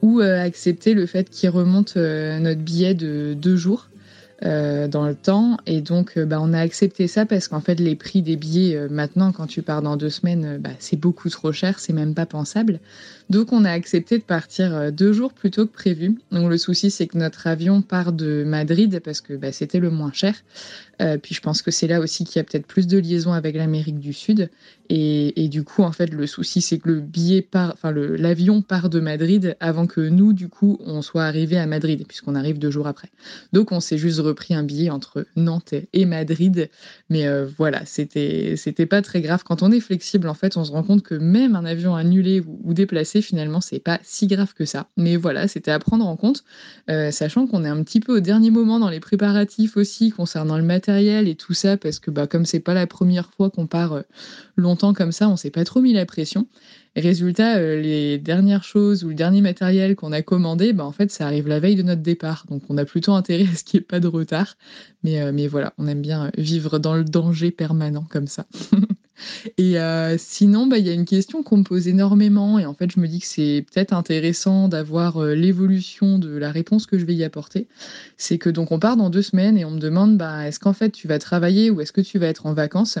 ou accepter le fait qu'il remonte notre billet de deux jours euh, dans le temps. Et donc, euh, bah, on a accepté ça parce qu'en fait, les prix des billets euh, maintenant, quand tu pars dans deux semaines, bah, c'est beaucoup trop cher, c'est même pas pensable. Donc, on a accepté de partir deux jours plus tôt que prévu. Donc, le souci, c'est que notre avion part de Madrid parce que bah, c'était le moins cher. Euh, puis je pense que c'est là aussi qu'il y a peut-être plus de liaisons avec l'Amérique du Sud. Et, du coup, en fait, le souci, c'est que le billet part, enfin, l'avion part de Madrid avant que nous, du coup, on soit arrivé à Madrid, puisqu'on arrive deux jours après. Donc, on s'est juste repris un billet entre Nantes et Madrid. Mais euh, voilà, c'était, c'était pas très grave. Quand on est flexible, en fait, on se rend compte que même un avion annulé ou, déplacé, finalement, c'est pas si grave que ça. Mais voilà, c'était à prendre en compte, euh, sachant qu'on est un petit peu au dernier moment dans les préparatifs aussi concernant le matériel et tout ça, parce que bah, comme c'est pas la première fois qu'on part euh, longtemps comme ça, on s'est pas trop mis la pression. résultat, euh, les dernières choses ou le dernier matériel qu'on a commandé, bah, en fait, ça arrive la veille de notre départ. Donc on a plutôt intérêt à ce qu'il n'y ait pas de retard. Mais, mais voilà, on aime bien vivre dans le danger permanent comme ça. Et euh, sinon, bah, il y a une question qu'on me pose énormément, et en fait, je me dis que c'est peut-être intéressant d'avoir euh, l'évolution de la réponse que je vais y apporter. C'est que donc on part dans deux semaines et on me demande, bah, est-ce qu'en fait tu vas travailler ou est-ce que tu vas être en vacances?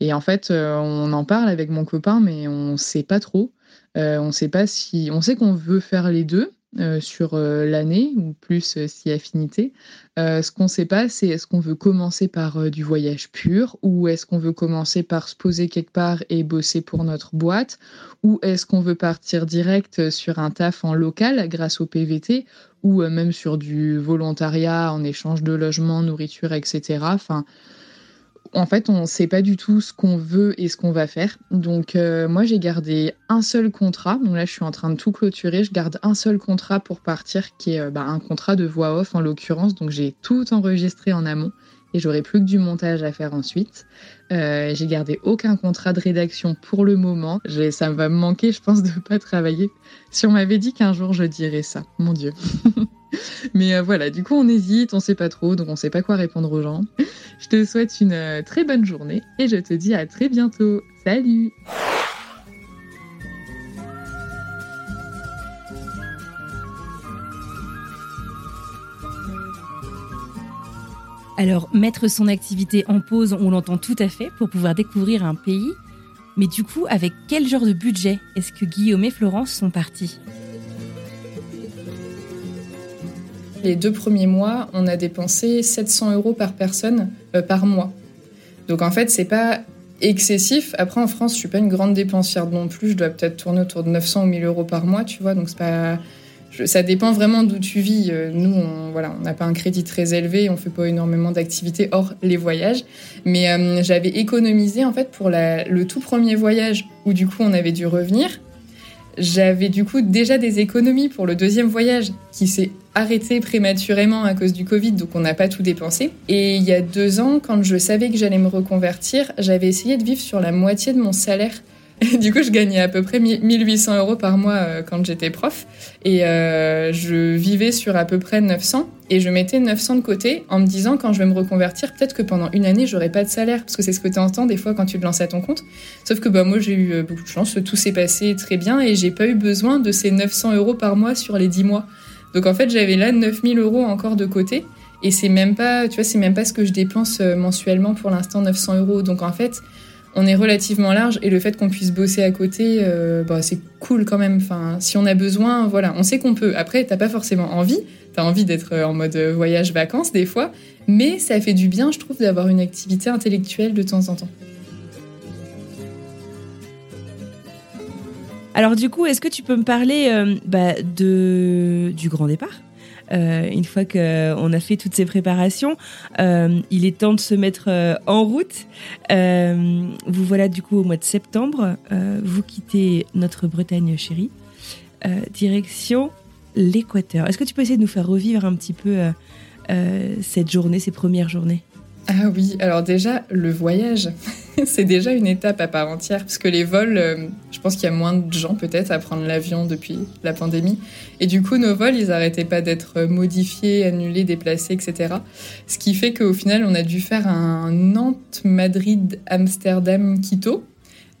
Et en fait, euh, on en parle avec mon copain, mais on ne sait pas trop. on sait pas si, on sait qu'on veut faire les deux, euh, sur euh, l'année ou plus euh, si affinité. ce qu'on ne sait pas, c'est est-ce qu'on veut commencer par du voyage pur ou est-ce qu'on veut commencer par se poser quelque part et bosser pour notre boîte ou est-ce qu'on veut partir direct sur un taf en local grâce au PVT ou même sur du volontariat en échange de logement, nourriture, etc. Enfin, en fait, on ne sait pas du tout ce qu'on veut et ce qu'on va faire. Donc, euh, moi, j'ai gardé un seul contrat. Donc là, je suis en train de tout clôturer. Je garde un seul contrat pour partir, qui est euh, bah, un contrat de voix off en l'occurrence. Donc, j'ai tout enregistré en amont et j'aurai plus que du montage à faire ensuite. Euh, j'ai gardé aucun contrat de rédaction pour le moment. Ça va me manquer, je pense, de ne pas travailler. Si on m'avait dit qu'un jour je dirais ça, mon Dieu. Mais euh, voilà, du coup, on hésite, on sait pas trop, donc on sait pas quoi répondre aux gens. Je te souhaite une euh, très bonne journée et je te dis à très bientôt. Salut Alors, mettre son activité en pause, on l'entend tout à fait pour pouvoir découvrir un pays. Mais du coup, avec quel genre de budget est-ce que Guillaume et Florence sont partis? Les deux premiers mois, on a dépensé 700 euros par personne euh, par mois. Donc en fait, c'est pas excessif. Après, en France, je suis pas une grande dépensière non plus. Je dois peut-être tourner autour de 900 ou 1000 euros par mois, tu vois. Donc c'est pas ça dépend vraiment d'où tu vis. Euh, nous, on voilà, on n'a pas un crédit très élevé, on fait pas énormément d'activités hors les voyages. Mais euh, j'avais économisé en fait pour le tout premier voyage où du coup on avait dû revenir. J'avais du coup déjà des économies pour le deuxième voyage qui s'est arrêté prématurément à cause du Covid, donc on n'a pas tout dépensé. Et il y a deux ans, quand je savais que j'allais me reconvertir, j'avais essayé de vivre sur la moitié de mon salaire du coup, je gagnais à peu près 1800 euros par mois euh, quand j'étais prof. Et euh, je vivais sur à peu près 900. Et je mettais 900 de côté en me disant, quand je vais me reconvertir, peut-être que pendant une année, j'aurai pas de salaire. Parce que c'est ce que tu entends des fois quand tu te lances à ton compte. Sauf que bah, moi, j'ai eu euh, beaucoup de chance. Tout s'est passé très bien. Et j'ai pas eu besoin de ces 900 euros par mois sur les 10 mois. Donc en fait, j'avais là 9000 euros encore de côté. Et c'est même pas, tu vois, c'est même pas ce que je dépense mensuellement pour l'instant, 900 euros. Donc en fait, on est relativement large et le fait qu'on puisse bosser à côté, euh, bah, c'est cool quand même. Si on a besoin, voilà, on sait qu'on peut. Après, t'as pas forcément envie. T'as envie d'être en mode voyage-vacances des fois, mais ça fait du bien, je trouve, d'avoir une activité intellectuelle de temps en temps. Alors du coup, est-ce que tu peux me parler euh, bah, du grand départ? Euh, une fois qu'on a fait toutes ces préparations, euh, il est temps de se mettre en route. vous voilà du coup au mois de septembre. vous quittez notre Bretagne chérie. direction l'Équateur. Est-ce que tu peux essayer de nous faire revivre un petit peu cette journée, ces premières journées? Ah oui, alors déjà, le voyage, c'est déjà une étape à part entière, parce que les vols, euh, je pense qu'il y a moins de gens peut-être à prendre l'avion depuis la pandémie. Et du coup, nos vols, ils n'arrêtaient pas d'être modifiés, annulés, déplacés, etc. Ce qui fait qu'au final, on a dû faire un Nantes, Madrid, Amsterdam, Quito.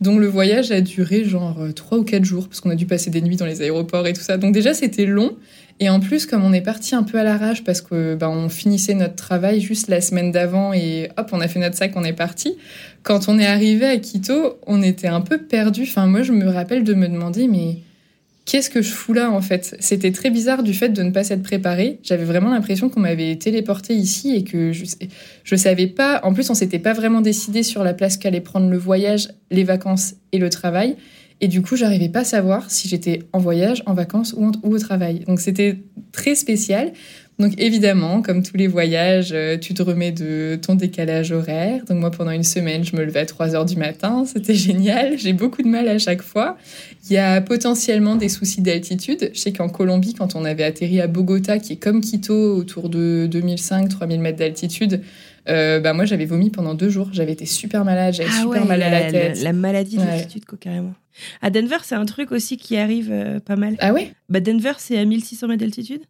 dont le voyage a duré genre trois ou quatre jours, parce qu'on a dû passer des nuits dans les aéroports et tout ça. Donc déjà, c'était long. Et en plus, comme on est parti un peu à l'arrache parce que ben, on finissait notre travail juste la semaine d'avant et hop, on a fait notre sac, on est parti. Quand on est arrivé à Quito, on était un peu perdu. Enfin, moi, je me rappelle de me demander, mais qu'est-ce que je fous là en fait? C'était très bizarre du fait de ne pas s'être préparé. J'avais vraiment l'impression qu'on m'avait téléporté ici et que je, je savais pas. En plus, on s'était pas vraiment décidé sur la place qu'allait prendre le voyage, les vacances et le travail. Et du coup, j'arrivais pas à savoir si j'étais en voyage, en vacances ou, au travail. Donc c'était très spécial. Donc évidemment, comme tous les voyages, euh, tu te remets de ton décalage horaire. Donc moi, pendant une semaine, je me levais à 3 heures du matin. C'était génial. J'ai beaucoup de mal à chaque fois. Il y a potentiellement des soucis d'altitude. Je sais qu'en Colombie, quand on avait atterri à Bogota, qui est comme Quito, autour de 2005-3000 mètres d'altitude, euh, bah moi j'avais vomi pendant deux jours. J'avais été super malade, j'avais ah super mal à la, tête. La, maladie d'altitude, quoi, carrément. À Denver, c'est un truc aussi qui arrive euh, pas mal. Ah ouais? Bah Denver, c'est à 1600 mètres d'altitude.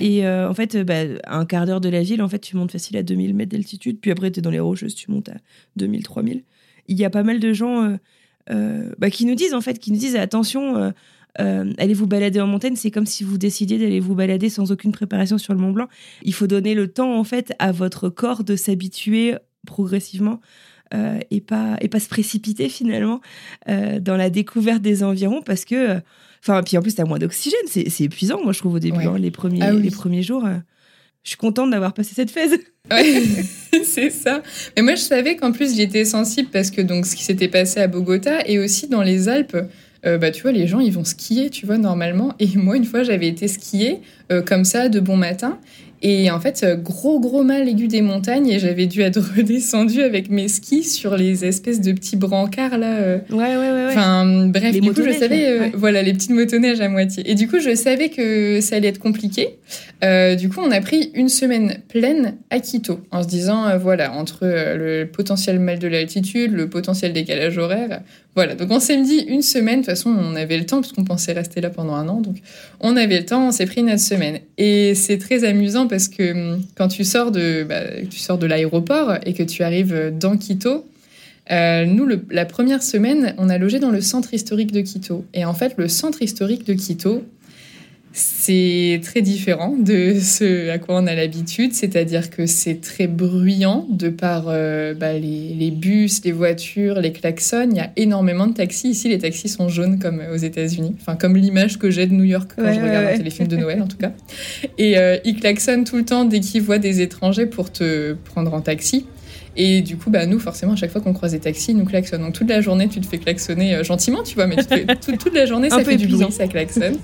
Et euh, en fait, bah, un quart d'heure de la ville, en fait, tu montes facile à 2000 mètres d'altitude. Puis après, tu es dans les rocheuses, tu montes à 2000, 3000. Il y a pas mal de gens euh, bah, qui nous disent, en fait, qui nous disent attention, allez vous balader en montagne. C'est comme si vous décidiez d'aller vous balader sans aucune préparation sur le Mont Blanc. Il faut donner le temps, en fait, à votre corps de s'habituer progressivement. et, pas, et pas se précipiter finalement dans la découverte des environs parce que Enfin, puis en plus, t'as moins d'oxygène. C'est épuisant, moi, je trouve, au début, hein, les, premiers, ah les premiers jours. Euh, je suis contente d'avoir passé cette phase. Ouais, c'est ça. Mais moi, je savais qu'en plus, j'étais sensible parce que donc ce qui s'était passé à Bogota et aussi dans les Alpes, euh, bah, tu vois, les gens, ils vont skier, tu vois, normalement. Et moi, une fois, j'avais été skier euh, comme ça, de bon matin. Et en fait, gros, gros mal aigu des montagnes. Et j'avais dû être redescendue avec mes skis sur les espèces de petits brancards, là. Euh. Ouais, ouais, ouais. Enfin, bref, du coup, je savais, euh, voilà, les petites motoneiges à moitié. Et du coup, je savais que ça allait être compliqué. Euh, du coup, on a pris une semaine pleine à Quito, en se disant, voilà, entre le potentiel mal de l'altitude, le potentiel décalage horaire, voilà, donc on s'est dit une semaine, de toute façon on avait le temps puisqu'on pensait rester là pendant un an, donc on avait le temps, on s'est pris notre semaine. Et c'est très amusant parce que hum, quand tu sors de, bah, tu sors de l'aéroport et que tu arrives dans Quito, euh, nous, la première semaine, on a logé dans le centre historique de Quito. Et en fait, le centre historique de Quito, c'est très différent de ce à quoi on a l'habitude, c'est-à-dire que c'est très bruyant de par euh, bah, les, bus, les voitures, les klaxons. Il y a énormément de taxis. Ici, les taxis sont jaunes comme aux États-Unis, enfin comme l'image que j'ai de New York quand je regarde un téléfilm de Noël en tout cas. Et euh, ils klaxonnent tout le temps dès qu'ils voient des étrangers pour te prendre en taxi. Et du coup, bah, nous, forcément, à chaque fois qu'on croise des taxis, ils nous klaxonnent. Donc toute la journée, tu te fais klaxonner euh, gentiment, tu vois, mais toute, la journée, ça fait du bruit, ça klaxonne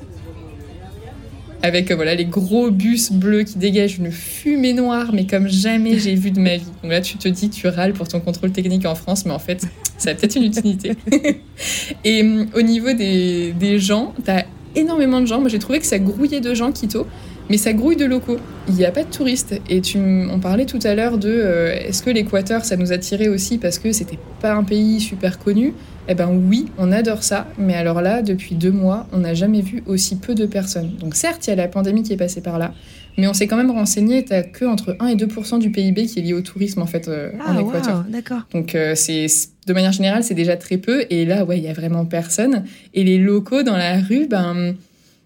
avec euh, voilà les gros bus bleus qui dégagent une fumée noire, mais comme jamais j'ai vu de ma vie. Donc là, tu te dis, tu râles pour ton contrôle technique en France, mais en fait, ça a peut-être une utilité. et hum, au niveau des, des gens, t'as énormément de gens. Moi, j'ai trouvé que ça grouillait de gens, Quito, mais ça grouille de locaux. Il n'y a pas de touristes. Et tu, on parlait tout à l'heure de euh, est-ce que l'Équateur, ça nous attirait aussi parce que c'était pas un pays super connu? Eh ben oui, on adore ça, mais alors là, depuis deux mois, on n'a jamais vu aussi peu de personnes. Donc certes, il y a la pandémie qui est passée par là, mais on s'est quand même renseigné, tu que entre 1 et 2% du PIB qui est lié au tourisme en fait euh, en ah, Équateur. d'accord. Donc euh, c'est de manière générale, c'est déjà très peu, et là, ouais, il y a vraiment personne. Et les locaux dans la rue, ben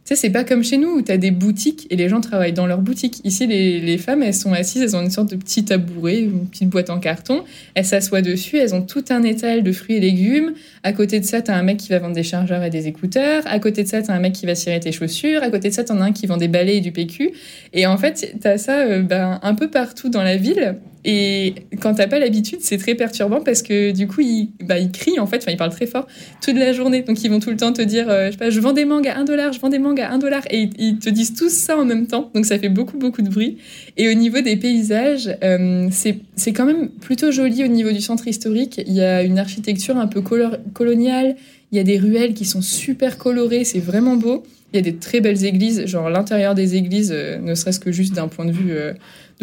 tu sais, c'est pas comme chez nous où tu as des boutiques et les gens travaillent dans leurs boutiques. Ici, les, les, femmes, elles sont assises, elles ont une sorte de petit tabouret, une petite boîte en carton. Elles s'assoient dessus, elles ont tout un étal de fruits et légumes. À côté de ça, tu as un mec qui va vendre des chargeurs et des écouteurs. À côté de ça, tu as un mec qui va cirer tes chaussures. À côté de ça, tu en as un qui vend des balais et du PQ. Et en fait, tu as ça euh, ben, un peu partout dans la ville. Et quand t'as pas l'habitude, c'est très perturbant parce que du coup, ils, bah, ils crient en fait, enfin, ils parlent très fort toute la journée. Donc, ils vont tout le temps te dire, euh, je vends des mangues à 1 dollar, je vends des mangues à 1 dollar. Et ils te disent tous ça en même temps. Donc, ça fait beaucoup, beaucoup de bruit. Et au niveau des paysages, euh, c'est quand même plutôt joli au niveau du centre historique. Il y a une architecture un peu coloniale. Il y a des ruelles qui sont super colorées. C'est vraiment beau. Il y a des très belles églises, genre l'intérieur des églises, euh, ne serait-ce que juste d'un point de vue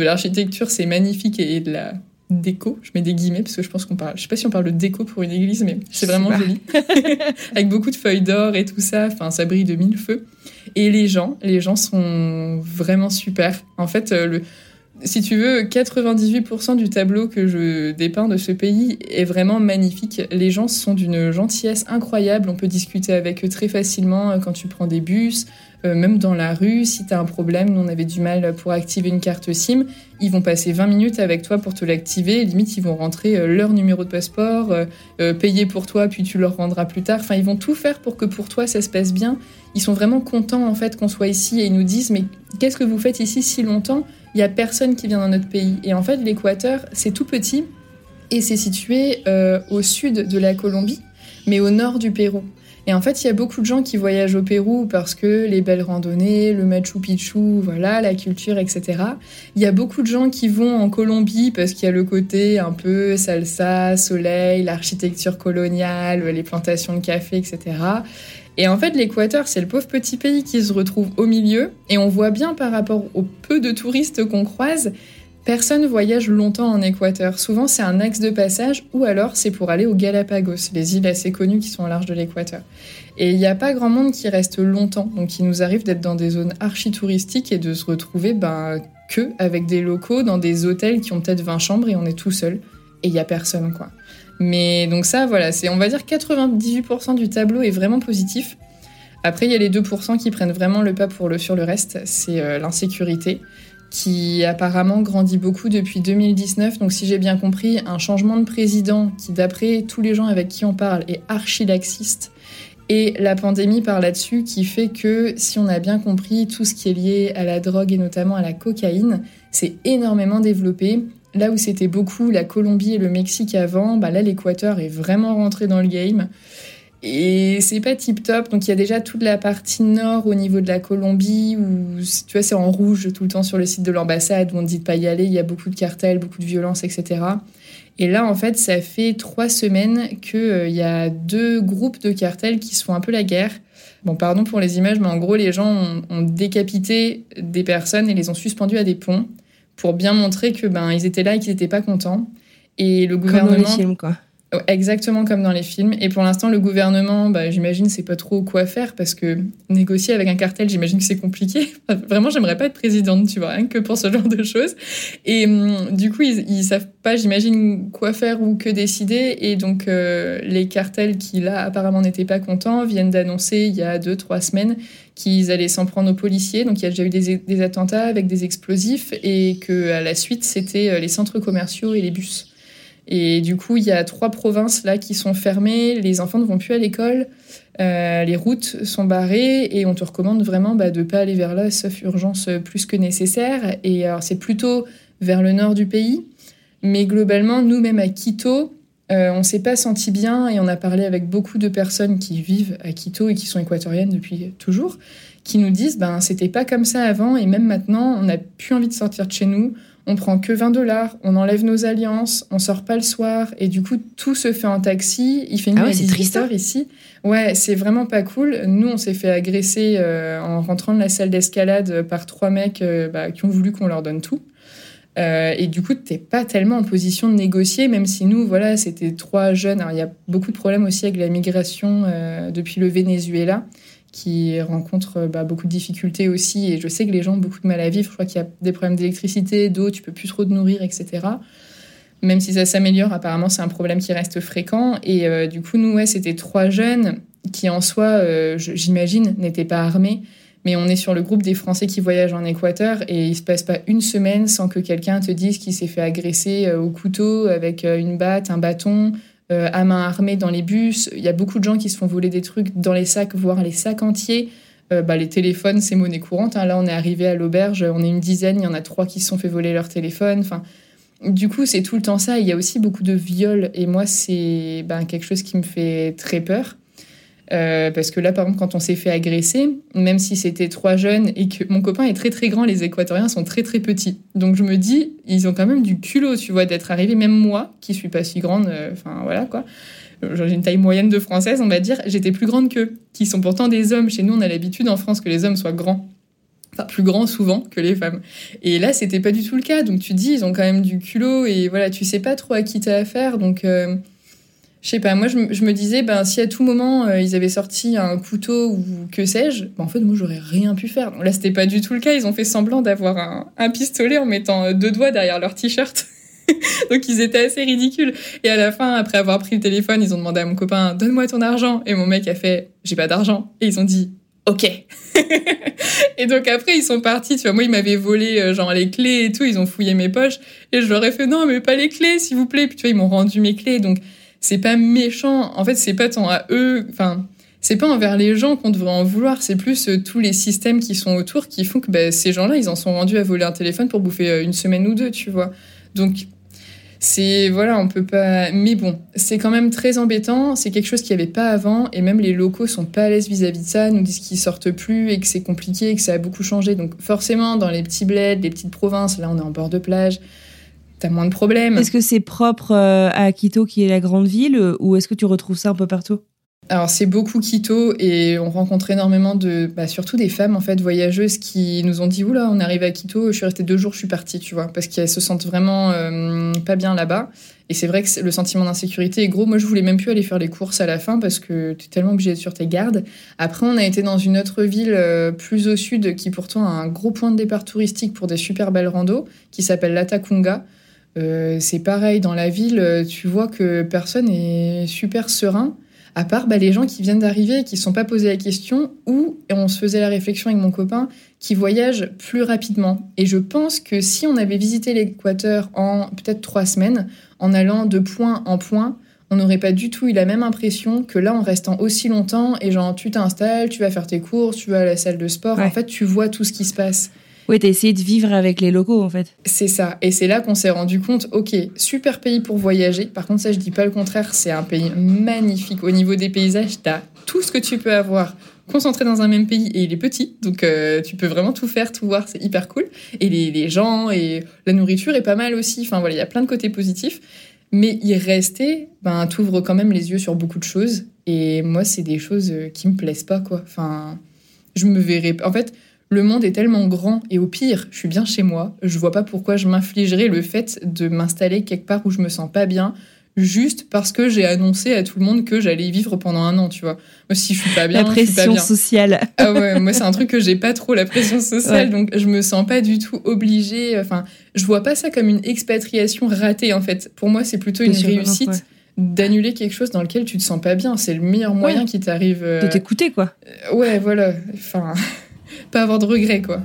de l'architecture, c'est magnifique et de la déco. Je mets des guillemets parce que je pense qu'on parle. Je sais pas si on parle de déco pour une église, mais c'est vraiment joli. Avec beaucoup de feuilles d'or et tout ça. Enfin, ça brille de mille feux. Et les gens, les gens sont vraiment super. En fait, euh, le, si tu veux, 98% du tableau que je dépeins de ce pays est vraiment magnifique. Les gens sont d'une gentillesse incroyable. On peut discuter avec eux très facilement euh, quand tu prends des bus, euh, même dans la rue. Si tu as un problème, nous on avait du mal pour activer une carte SIM. Ils vont passer 20 minutes avec toi pour te l'activer. Limite, ils vont rentrer euh, leur numéro de passeport, payer pour toi, puis tu leur rendras plus tard. Enfin, ils vont tout faire pour que pour toi ça se passe bien. Ils sont vraiment contents en fait qu'on soit ici et ils nous disent mais qu'est-ce que vous faites ici si longtemps? Il y a personne qui vient dans notre pays. Et en fait, l'Équateur, c'est tout petit et c'est situé euh, au sud de la Colombie, mais au nord du Pérou. Et en fait, il y a beaucoup de gens qui voyagent au Pérou parce que les belles randonnées, le Machu Picchu, voilà, la culture, etc. Il y a beaucoup de gens qui vont en Colombie parce qu'il y a le côté un peu salsa, soleil, l'architecture coloniale, les plantations de café, etc. Et en fait, l'Équateur, c'est le pauvre petit pays qui se retrouve au milieu. Et on voit bien par rapport au peu de touristes qu'on croise, personne voyage longtemps en Équateur. Souvent, c'est un axe de passage ou alors c'est pour aller aux Galapagos, les îles assez connues qui sont au large de l'Équateur. Et il n'y a pas grand monde qui reste longtemps. Donc, il nous arrive d'être dans des zones archi-touristiques et de se retrouver ben, que avec des locaux dans des hôtels qui ont peut-être 20 chambres et on est tout seul. Et il n'y a personne, quoi. Mais donc ça, voilà, c'est on va dire 98% du tableau est vraiment positif. Après, il y a les 2% qui prennent vraiment le pas pour le sur le reste, c'est euh, l'insécurité qui apparemment grandit beaucoup depuis 2019. Donc si j'ai bien compris, un changement de président qui, d'après tous les gens avec qui on parle, est archi-laxiste. Et la pandémie par là-dessus qui fait que, si on a bien compris, tout ce qui est lié à la drogue et notamment à la cocaïne, c'est énormément développé. Là où c'était beaucoup la Colombie et le Mexique avant, bah là l'Équateur est vraiment rentré dans le game. Et c'est pas tip top. Donc il y a déjà toute la partie nord au niveau de la Colombie où tu vois c'est en rouge tout le temps sur le site de l'ambassade où on dit de pas y aller. Il y a beaucoup de cartels, beaucoup de violence, etc. Et là en fait ça fait trois semaines qu'il euh, y a deux groupes de cartels qui se font un peu la guerre. Bon pardon pour les images, mais en gros les gens ont, ont décapité des personnes et les ont suspendus à des ponts pour bien montrer que ben ils étaient là et qu'ils n'étaient pas contents. Et le gouvernement. Comme dans les films, quoi. Exactement comme dans les films. Et pour l'instant, le gouvernement, bah, j'imagine, c'est pas trop quoi faire parce que négocier avec un cartel, j'imagine que c'est compliqué. Vraiment, j'aimerais pas être présidente, tu vois, que pour ce genre de choses. Et hum, du coup, ils, ils savent pas, j'imagine, quoi faire ou que décider. Et donc, euh, les cartels qui, là, apparemment n'étaient pas contents, viennent d'annoncer il y a deux, trois semaines qu'ils allaient s'en prendre aux policiers. Donc, il y a déjà eu des, des attentats avec des explosifs et que à la suite, c'était euh, les centres commerciaux et les bus. Et du coup, il y a trois provinces là qui sont fermées, les enfants ne vont plus à l'école, euh, les routes sont barrées. Et on te recommande vraiment bah, de ne pas aller vers là, sauf urgence plus que nécessaire. Et alors, c'est plutôt vers le nord du pays. Mais globalement, nous, même à Quito, euh, on s'est pas senti bien. Et on a parlé avec beaucoup de personnes qui vivent à Quito et qui sont équatoriennes depuis toujours, qui nous disent ben c'était pas comme ça avant. Et même maintenant on n'a plus envie de sortir de chez nous on prend que 20 dollars, on enlève nos alliances, on sort pas le soir, et du coup, tout se fait en taxi. Il fait une ah ouais, 18 heures ici. Ouais, c'est vraiment pas cool. Nous, on s'est fait agresser euh, en rentrant de la salle d'escalade par trois mecs euh, bah, qui ont voulu qu'on leur donne tout. Euh, et du coup, t'es pas tellement en position de négocier, même si nous, voilà, c'était trois jeunes. Il y a beaucoup de problèmes aussi avec la migration depuis le Venezuela qui rencontre euh, bah, beaucoup de difficultés aussi. Et je sais que les gens ont beaucoup de mal à vivre. Je crois qu'il y a des problèmes d'électricité, d'eau, tu peux plus trop te nourrir, etc. Même si ça s'améliore, apparemment, c'est un problème qui reste fréquent. Et euh, du coup, nous, ouais, c'était trois jeunes qui, en soi, euh, j'imagine, n'étaient pas armés. Mais on est sur le groupe des Français qui voyagent en Équateur et il se passe pas une semaine sans que quelqu'un te dise qu'il s'est fait agresser au couteau avec une batte, un bâton, euh, à main armée dans les bus. Il y a beaucoup de gens qui se font voler des trucs dans les sacs, voire les sacs entiers. Euh, bah, les téléphones, c'est monnaie courante. Hein. Là, on est arrivé à l'auberge, on est une dizaine, il y en a trois qui se sont fait voler leur téléphone. Enfin, du coup, c'est tout le temps ça. Il y a aussi beaucoup de viols. Et moi, c'est ben, quelque chose qui me fait très peur. Euh, parce que là, par exemple, quand on s'est fait agresser, même si c'était trois jeunes et que mon copain est très très grand, les Équatoriens sont très très petits. Donc je me dis, ils ont quand même du culot, tu vois, d'être arrivés. Même moi, qui suis pas si grande, euh, enfin voilà quoi. J'ai une taille moyenne de française, on va dire. J'étais plus grande qu'eux, qui sont pourtant des hommes. Chez nous, on a l'habitude en France que les hommes soient grands. Enfin, plus grands souvent que les femmes. Et là, c'était pas du tout le cas. Donc tu dis, ils ont quand même du culot et voilà, tu sais pas trop à qui t'as affaire. Donc. Euh, Je sais pas, moi je, me disais, ben, si à tout moment euh, ils avaient sorti un couteau ou que sais-je, ben, en fait moi j'aurais rien pu faire. là c'était pas du tout le cas, ils ont fait semblant d'avoir un, un pistolet en mettant euh, deux doigts derrière leur t-shirt. Donc ils étaient assez ridicules. Et à la fin, après avoir pris le téléphone, ils ont demandé à mon copain, donne-moi ton argent. Et mon mec a fait, j'ai pas d'argent. Et ils ont dit, ok. et donc après, ils sont partis. Tu vois, moi, ils m'avaient volé euh, genre les clés et tout. Ils ont fouillé mes poches. Et je leur ai fait, non, mais pas les clés, s'il vous plaît. Puis tu vois, ils m'ont rendu mes clés. Donc c'est pas méchant. En fait, c'est pas tant à eux. Enfin, c'est pas envers les gens qu'on devrait en vouloir. C'est plus euh, tous les systèmes qui sont autour qui font que bah, ces gens-là, ils en sont rendus à voler un téléphone pour bouffer euh, une semaine ou deux, tu vois. Donc c'est voilà, on peut pas. Mais bon, c'est quand même très embêtant. C'est quelque chose qu'il n'y avait pas avant, et même les locaux sont pas à l'aise vis-à-vis de ça. Nous disent qu'ils sortent plus et que c'est compliqué, et que ça a beaucoup changé. Donc forcément, dans les petits bleds, les petites provinces, là, on est en bord de plage. T'as moins de problèmes. Est-ce que c'est propre euh, à Quito, qui est la grande ville, ou est-ce que tu retrouves ça un peu partout? Alors c'est beaucoup Quito et on rencontre énormément de, bah, surtout des femmes en fait voyageuses qui nous ont dit oula on arrive à Quito, je suis restée deux jours, je suis partie, tu vois, parce qu'elles se sentent vraiment euh, pas bien là-bas. Et c'est vrai que le sentiment d'insécurité est gros. Moi je voulais même plus aller faire les courses à la fin parce que tu es tellement obligé d'être sur tes gardes. Après on a été dans une autre ville euh, plus au sud qui pourtant a un gros point de départ touristique pour des super belles randos qui s'appelle Latacunga. Euh, c'est pareil dans la ville, tu vois que personne est super serein à part bah, les gens qui viennent d'arriver et qui ne sont pas posés la question, ou, et on se faisait la réflexion avec mon copain, qui voyagent plus rapidement. Et je pense que si on avait visité l'Équateur en peut-être trois semaines, en allant de point en point, on n'aurait pas du tout eu la même impression que là en restant aussi longtemps et genre tu t'installes, tu vas faire tes courses, tu vas à la salle de sport, en fait tu vois tout ce qui se passe. Oui, t'as essayé de vivre avec les locaux, en fait. C'est ça. Et c'est là qu'on s'est rendu compte, ok, super pays pour voyager. Par contre, ça, je dis pas le contraire, c'est un pays magnifique. Au niveau des paysages, t'as tout ce que tu peux avoir concentré dans un même pays et il est petit, donc euh, tu peux vraiment tout faire, tout voir, c'est hyper cool. Et les, gens et la nourriture est pas mal aussi. Enfin voilà, il y a plein de côtés positifs. Mais y rester, ben, t'ouvres quand même les yeux sur beaucoup de choses. Et moi, c'est des choses euh, qui me plaisent pas, quoi. Enfin, je me verrais. En fait, le monde est tellement grand et au pire, je suis bien chez moi. Je vois pas pourquoi je m'infligerais le fait de m'installer quelque part où je me sens pas bien juste parce que j'ai annoncé à tout le monde que j'allais y vivre pendant un an, tu vois. Moi, si je suis pas bien, la pression je suis pas bien. sociale. ah ouais, moi c'est un truc que j'ai pas trop la pression sociale, donc je me sens pas du tout obligée. Enfin, je vois pas ça comme une expatriation ratée en fait. Pour moi, c'est plutôt une réussite. d'annuler quelque chose dans lequel tu te sens pas bien, c'est le meilleur moyen qui t'arrive. De t'écouter, quoi. Euh, ouais, voilà. Enfin, pas avoir de regrets, quoi.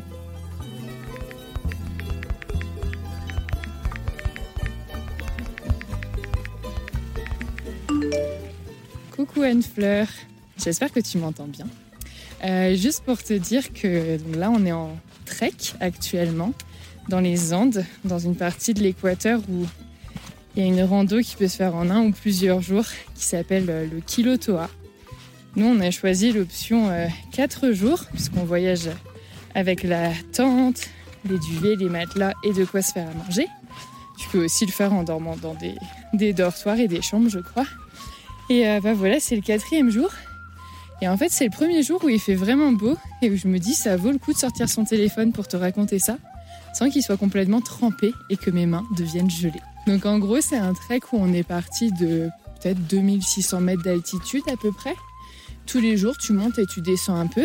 Coucou Anne-Fleur, j'espère que tu m'entends bien. Euh, juste pour te dire que là on est en trek actuellement dans les Andes, dans une partie de l'Équateur où il y a une rando qui peut se faire en un ou plusieurs jours qui s'appelle euh, le Kilotoa. Nous, on a choisi l'option 4 euh, jours, puisqu'on voyage avec la tente, les duvets, les matelas et de quoi se faire à manger. Tu peux aussi le faire en dormant dans des, des dortoirs et des chambres, je crois. Et euh, bah voilà, c'est le quatrième jour. Et en fait, c'est le premier jour où il fait vraiment beau et où je me dis ça vaut le coup de sortir son téléphone pour te raconter ça, sans qu'il soit complètement trempé et que mes mains deviennent gelées. Donc en gros, c'est un trek où on est parti de peut-être 2600 mètres d'altitude à peu près. Tous les jours, tu montes et tu descends un peu.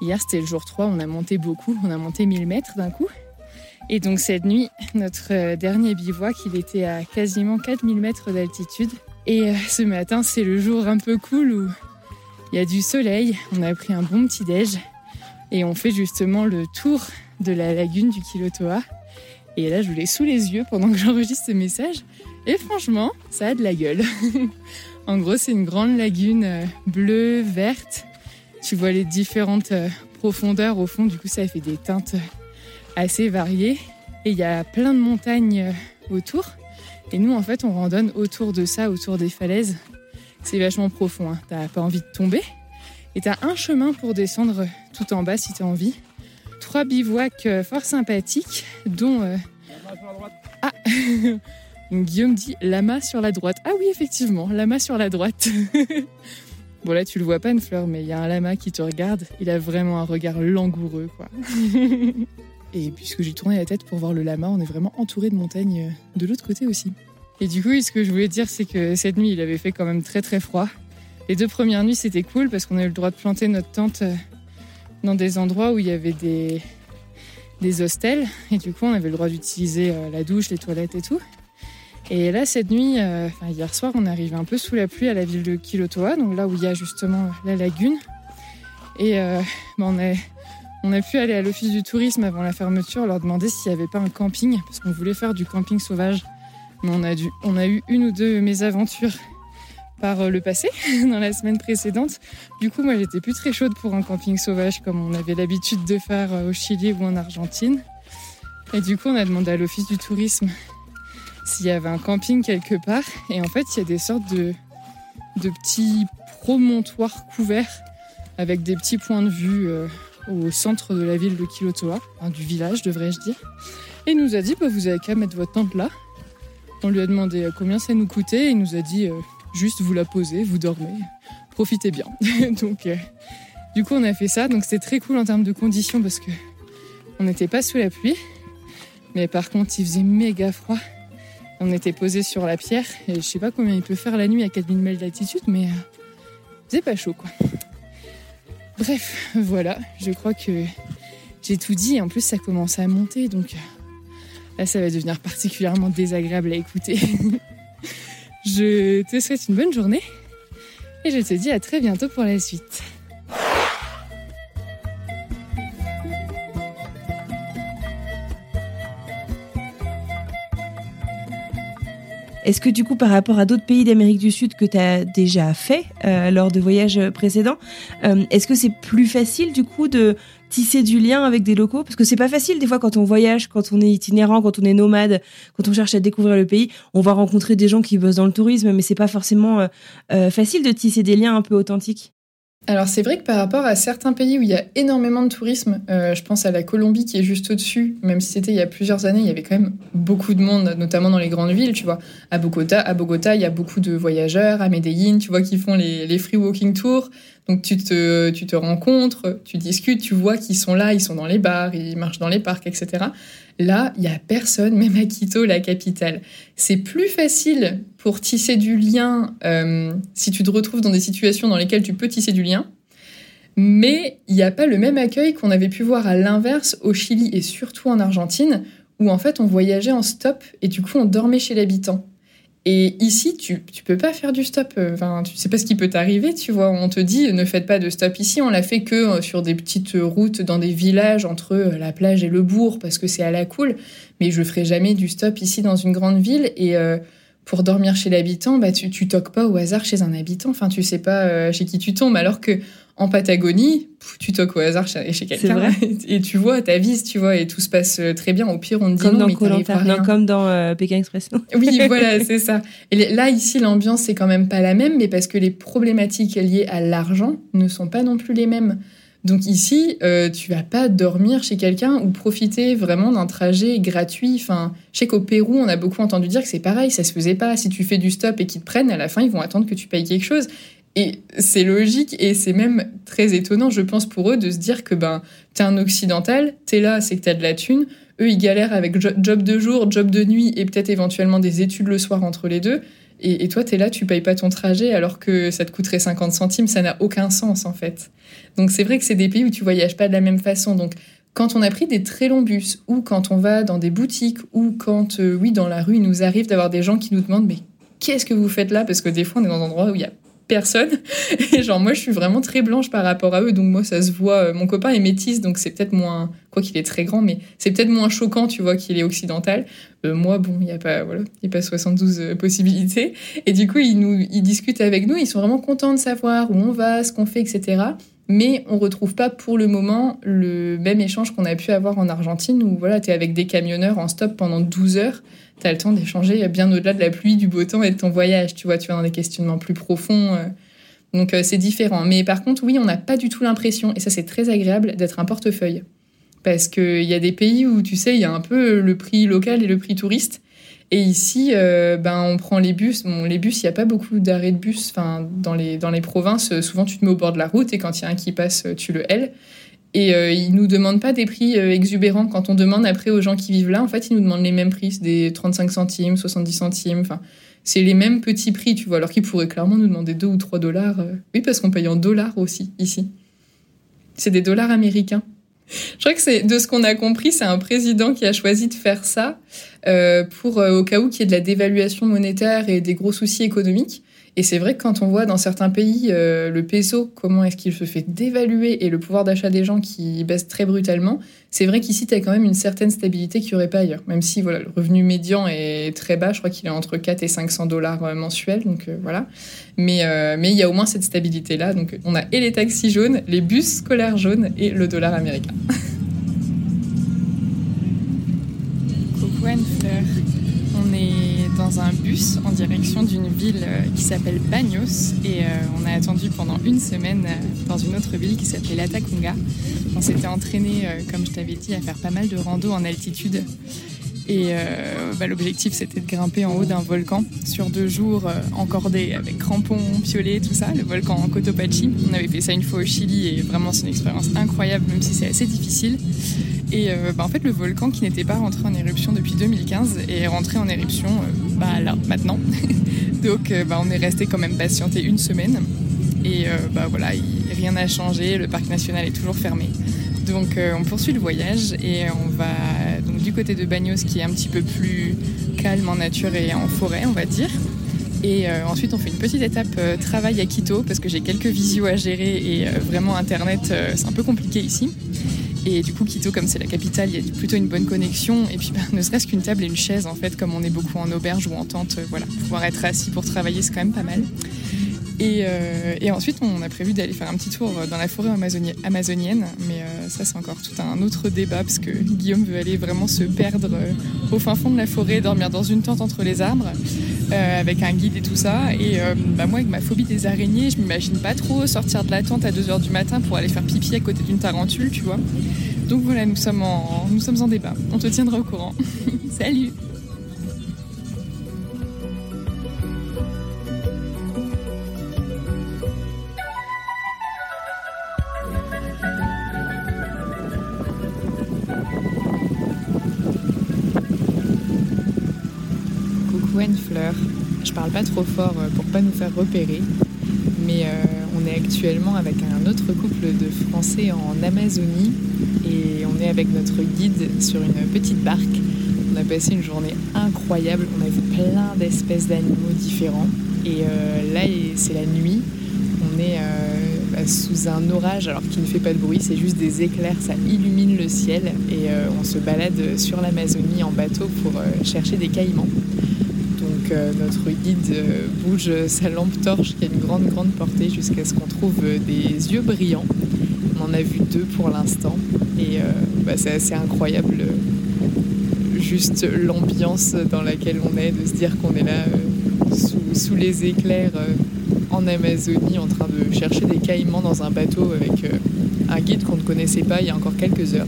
Hier, c'était le jour 3, on a monté beaucoup, on a monté 1000 mètres d'un coup. Et donc cette nuit, notre euh, dernier bivouac, il était à quasiment 4000 mètres d'altitude. Et euh, ce matin, c'est le jour un peu cool où il y a du soleil, on a pris un bon petit déj et on fait justement le tour de la lagune du Kilotoa. Et là, je l'ai sous les yeux pendant que j'enregistre ce message. Et franchement, ça a de la gueule. En gros, c'est une grande lagune euh, bleue, verte. Tu vois les différentes euh, profondeurs au fond, du coup, ça fait des teintes euh, assez variées. Et il y a plein de montagnes autour. Et nous, en fait, on randonne autour de ça, autour des falaises. C'est vachement profond, hein. t'as pas envie de tomber. Et t'as un chemin pour descendre tout en bas si t'as envie. Trois bivouacs fort sympathiques, dont. Ah Guillaume dit lama sur la droite. Ah oui, effectivement, lama sur la droite. bon, là, tu le vois pas, une fleur, mais il y a un lama qui te regarde. Il a vraiment un regard langoureux, quoi. Et puisque j'ai tourné la tête pour voir le lama, on est vraiment entouré de montagnes euh, de l'autre côté aussi. Et du coup, ce que je voulais dire, c'est que cette nuit, il avait fait quand même très très froid. Les deux premières nuits, c'était cool parce qu'on a eu le droit de planter notre tente euh, dans des endroits où il y avait des, des hostels. Et du coup, on avait le droit d'utiliser euh, la douche, les toilettes et tout. Et là, cette nuit, euh, hier soir, on arrive un peu sous la pluie à la ville de Kilotoa, donc là où il y a justement la lagune. Et euh, bah, on, a, pu aller à l'office du tourisme avant la fermeture, leur demander s'il n'y avait pas un camping, parce qu'on voulait faire du camping sauvage. Mais on a, on a eu une ou deux mésaventures par euh, le passé, dans la semaine précédente. Du coup, moi, j'étais plus très chaude pour un camping sauvage comme on avait l'habitude de faire au Chili ou en Argentine. Et du coup, on a demandé à l'office du tourisme s'il y avait un camping quelque part. Et en fait, il y a des sortes de, petits promontoires couverts avec des petits points de vue euh, au centre de la ville de Kilotoa, du village devrais-je dire. Et il nous a dit, bah, vous avez qu'à mettre votre tente là. On lui a demandé euh, combien ça nous coûtait et il nous a dit, euh, juste vous la posez, vous dormez, profitez bien. donc, du coup, on a fait ça. Donc, c'était très cool en termes de conditions parce que on n'était pas sous la pluie. Mais par contre, il faisait méga froid. On était posé sur la pierre et je sais pas combien il peut faire la nuit à 4000 mètres d'altitude, mais euh, c'est pas chaud quoi. Bref, voilà, je crois que j'ai tout dit en plus ça commence à monter donc euh, là ça va devenir particulièrement désagréable à écouter. je te souhaite une bonne journée et je te dis à très bientôt pour la suite. Est-ce que du coup, par rapport à d'autres pays d'Amérique du Sud que tu as déjà fait euh, lors de voyages précédents, euh, est-ce que c'est plus facile du coup de tisser du lien avec des locaux? Parce que c'est pas facile des fois quand on voyage, quand on est itinérant, quand on est nomade, quand on cherche à découvrir le pays, on va rencontrer des gens qui bossent dans le tourisme, mais c'est pas forcément euh, euh, facile de tisser des liens un peu authentiques. Alors c'est vrai que par rapport à certains pays où il y a énormément de tourisme, euh, je pense à la Colombie qui est juste au-dessus, même si c'était il y a plusieurs années, il y avait quand même beaucoup de monde, notamment dans les grandes villes, tu vois. À Bogota, à Bogota, il y a beaucoup de voyageurs, à Medellín, tu vois, qui font les, free walking tours. Donc tu te, tu te rencontres, tu discutes, tu vois qu'ils sont là, ils sont dans les bars, ils marchent dans les parcs, etc. Là, il y a personne, même à Quito, la capitale. C'est plus facile pour tisser du lien euh, si tu te retrouves dans des situations dans lesquelles tu peux tisser du lien. Mais il n'y a pas le même accueil qu'on avait pu voir à l'inverse au Chili et surtout en Argentine, où en fait on voyageait en stop et du coup on dormait chez l'habitant. Et ici, tu, tu peux pas faire du stop. euh, Enfin, tu sais pas ce qui peut t'arriver, tu vois. On te dit, ne faites pas de stop ici. On l'a fait que euh, sur des petites routes dans des villages entre la plage et le bourg parce que c'est à la cool. Mais je ferai jamais du stop ici dans une grande ville. Et pour dormir chez l'habitant, bah, tu, tu toques pas au hasard chez un habitant. Enfin, tu sais pas euh, chez qui tu tombes. Alors que en Patagonie, tu toques au hasard chez, chez quelqu'un. Et tu vois, t'avises, tu vois, et tout se passe euh, très bien. Au pire, on te dit Comme non, dans mais rien. non, comme dans euh, Pékin Express. Oui, voilà, c'est ça. Et là, ici, l'ambiance, c'est quand même pas la même, mais parce que les problématiques liées à l'argent ne sont pas non plus les mêmes. Donc ici, euh, tu vas pas dormir chez quelqu'un ou profiter vraiment d'un trajet gratuit. Enfin, je sais qu'au Pérou, on a beaucoup entendu dire que c'est pareil, ça se faisait pas. Si tu fais du stop et qu'ils te prennent, à la fin, ils vont attendre que tu payes quelque chose. Et c'est logique et c'est même très étonnant, je pense, pour eux de se dire que ben, t'es un occidental, t'es là, c'est que t'as de la thune. Eux, ils galèrent avec jo- job de jour, job de nuit et peut-être éventuellement des études le soir entre les deux. Et, toi, t'es là, tu payes pas ton trajet alors que ça te coûterait 50 centimes, ça n'a aucun sens en fait. Donc c'est vrai que c'est des pays où tu voyages pas de la même façon. Donc quand on a pris des très longs bus ou quand on va dans des boutiques ou quand, euh, oui, dans la rue, il nous arrive d'avoir des gens qui nous demandent mais qu'est-ce que vous faites là? Parce que des fois, on est dans un endroit où il y a personne. Et genre, moi, je suis vraiment très blanche par rapport à eux. Donc, moi, ça se voit. Euh, Mon copain est métisse, donc c'est peut-être moins. Quoi qu'il est très grand, mais c'est peut-être moins choquant, tu vois, qu'il est occidental. Euh, moi, bon, il n'y a pas, voilà, il pas 72 euh, possibilités. Et du coup, ils, nous, ils discutent avec nous. Ils sont vraiment contents de savoir où on va, ce qu'on fait, etc. Mais on retrouve pas pour le moment le même échange qu'on a pu avoir en Argentine où voilà, tu es avec des camionneurs en stop pendant 12 heures. Tu as le temps d'échanger bien au-delà de la pluie, du beau temps et de ton voyage. Tu vois, tu vas dans des questionnements plus profonds. euh. Donc euh, c'est différent. Mais par contre, oui, on n'a pas du tout l'impression, et ça c'est très agréable, d'être un portefeuille. Parce qu'il y a des pays où, tu sais, il y a un peu le prix local et le prix touriste. Et ici, euh, ben, on prend les bus. Bon, les bus, il n'y a pas beaucoup d'arrêts de bus. Enfin, dans les, dans les provinces, souvent tu te mets au bord de la route et quand il y a un qui passe, tu le hèles. Et euh, ils nous demandent pas des prix euh, exubérants. Quand on demande après aux gens qui vivent là, en fait, ils nous demandent les mêmes prix, c'est des 35 centimes, 70 centimes. Enfin, c'est les mêmes petits prix, tu vois. Alors qu'ils pourraient clairement nous demander 2 ou 3 dollars. euh. Oui, parce qu'on paye en dollars aussi ici. C'est des dollars américains. Je crois que c'est de ce qu'on a compris, c'est un président qui a choisi de faire ça euh, pour au cas où qu'il y ait de la dévaluation monétaire et des gros soucis économiques. Et c'est vrai que quand on voit dans certains pays euh, le peso, comment est-ce qu'il se fait dévaluer et le pouvoir d'achat des gens qui baisse très brutalement, c'est vrai qu'ici, tu as quand même une certaine stabilité qu'il n'y aurait pas ailleurs. Même si voilà, le revenu médian est très bas, je crois qu'il est entre 4 et 500 dollars euh, mensuels, donc euh, voilà. Mais mais il y a au moins cette stabilité-là. Donc on a et les taxis jaunes, les bus scolaires jaunes et le dollar américain. dans un bus en direction d'une ville euh, qui s'appelle Bagnos et euh, on a attendu pendant une semaine euh, dans une autre ville qui s'appelait Latacunga. On s'était entraîné, comme je t'avais dit, à faire pas mal de rando en altitude. Et euh, bah, l'objectif c'était de grimper en haut d'un volcan sur deux jours euh, avec crampons, piolets, tout ça, le volcan Cotopaxi. On avait fait ça une fois au Chili et vraiment c'est une expérience incroyable même si c'est assez difficile. Et euh, bah, en fait, le volcan qui n'était pas rentré en éruption depuis 2015 est rentré en éruption euh, bah, là, maintenant. Donc, bah, on est resté quand même patienté une semaine. Et bah, voilà, il- rien n'a changé. Le parc national est toujours fermé. Donc, euh, on poursuit le voyage et on va du côté de Bagnos, qui est un petit peu plus calme en nature et en forêt, on va dire. Et euh, ensuite, on fait une petite étape euh, travail à Quito parce que j'ai quelques visios à gérer et vraiment Internet, c'est un peu compliqué ici. Et du coup, Quito, comme c'est la capitale, il y a plutôt une bonne connexion. Et puis, bah, ne serait-ce qu'une table et une chaise, en fait, comme on est beaucoup en auberge ou en tente, voilà, pouvoir être assis pour travailler, c'est quand même pas mal. Et, euh, et ensuite, on a prévu d'aller faire un petit tour dans la forêt amazoni- amazonienne. Mais euh, ça, c'est encore tout un autre débat parce que Guillaume veut aller vraiment se perdre euh, au fin fond de la forêt, dormir dans une tente entre les arbres, avec un guide et tout ça. Et bah, moi, avec ma phobie des araignées, je m'imagine pas trop sortir de la tente à 2h du matin pour aller faire pipi à côté d'une tarentule, tu vois. Donc voilà, nous sommes en débat. On te tiendra au courant. Salut Anne-Fleur. Je parle pas trop fort euh, pour pas nous faire repérer, mais euh, on est actuellement avec un autre couple de Français en Amazonie et on est avec notre guide sur une petite barque. On a passé une journée incroyable, on a vu plein d'espèces d'animaux différents et euh, là c'est la nuit, on est bah, sous un orage alors qu'il ne fait pas de bruit, c'est juste des éclairs, ça illumine le ciel et on se balade sur l'Amazonie en bateau pour chercher des caïmans. Notre guide euh, bouge sa lampe torche qui a une grande grande portée jusqu'à ce qu'on trouve euh, des yeux brillants. On en a vu deux pour l'instant et euh, bah, c'est assez incroyable juste l'ambiance dans laquelle on est, de se dire qu'on est là sous, sous les éclairs en Amazonie en train de chercher des caïmans dans un bateau avec un guide qu'on ne connaissait pas il y a encore quelques heures.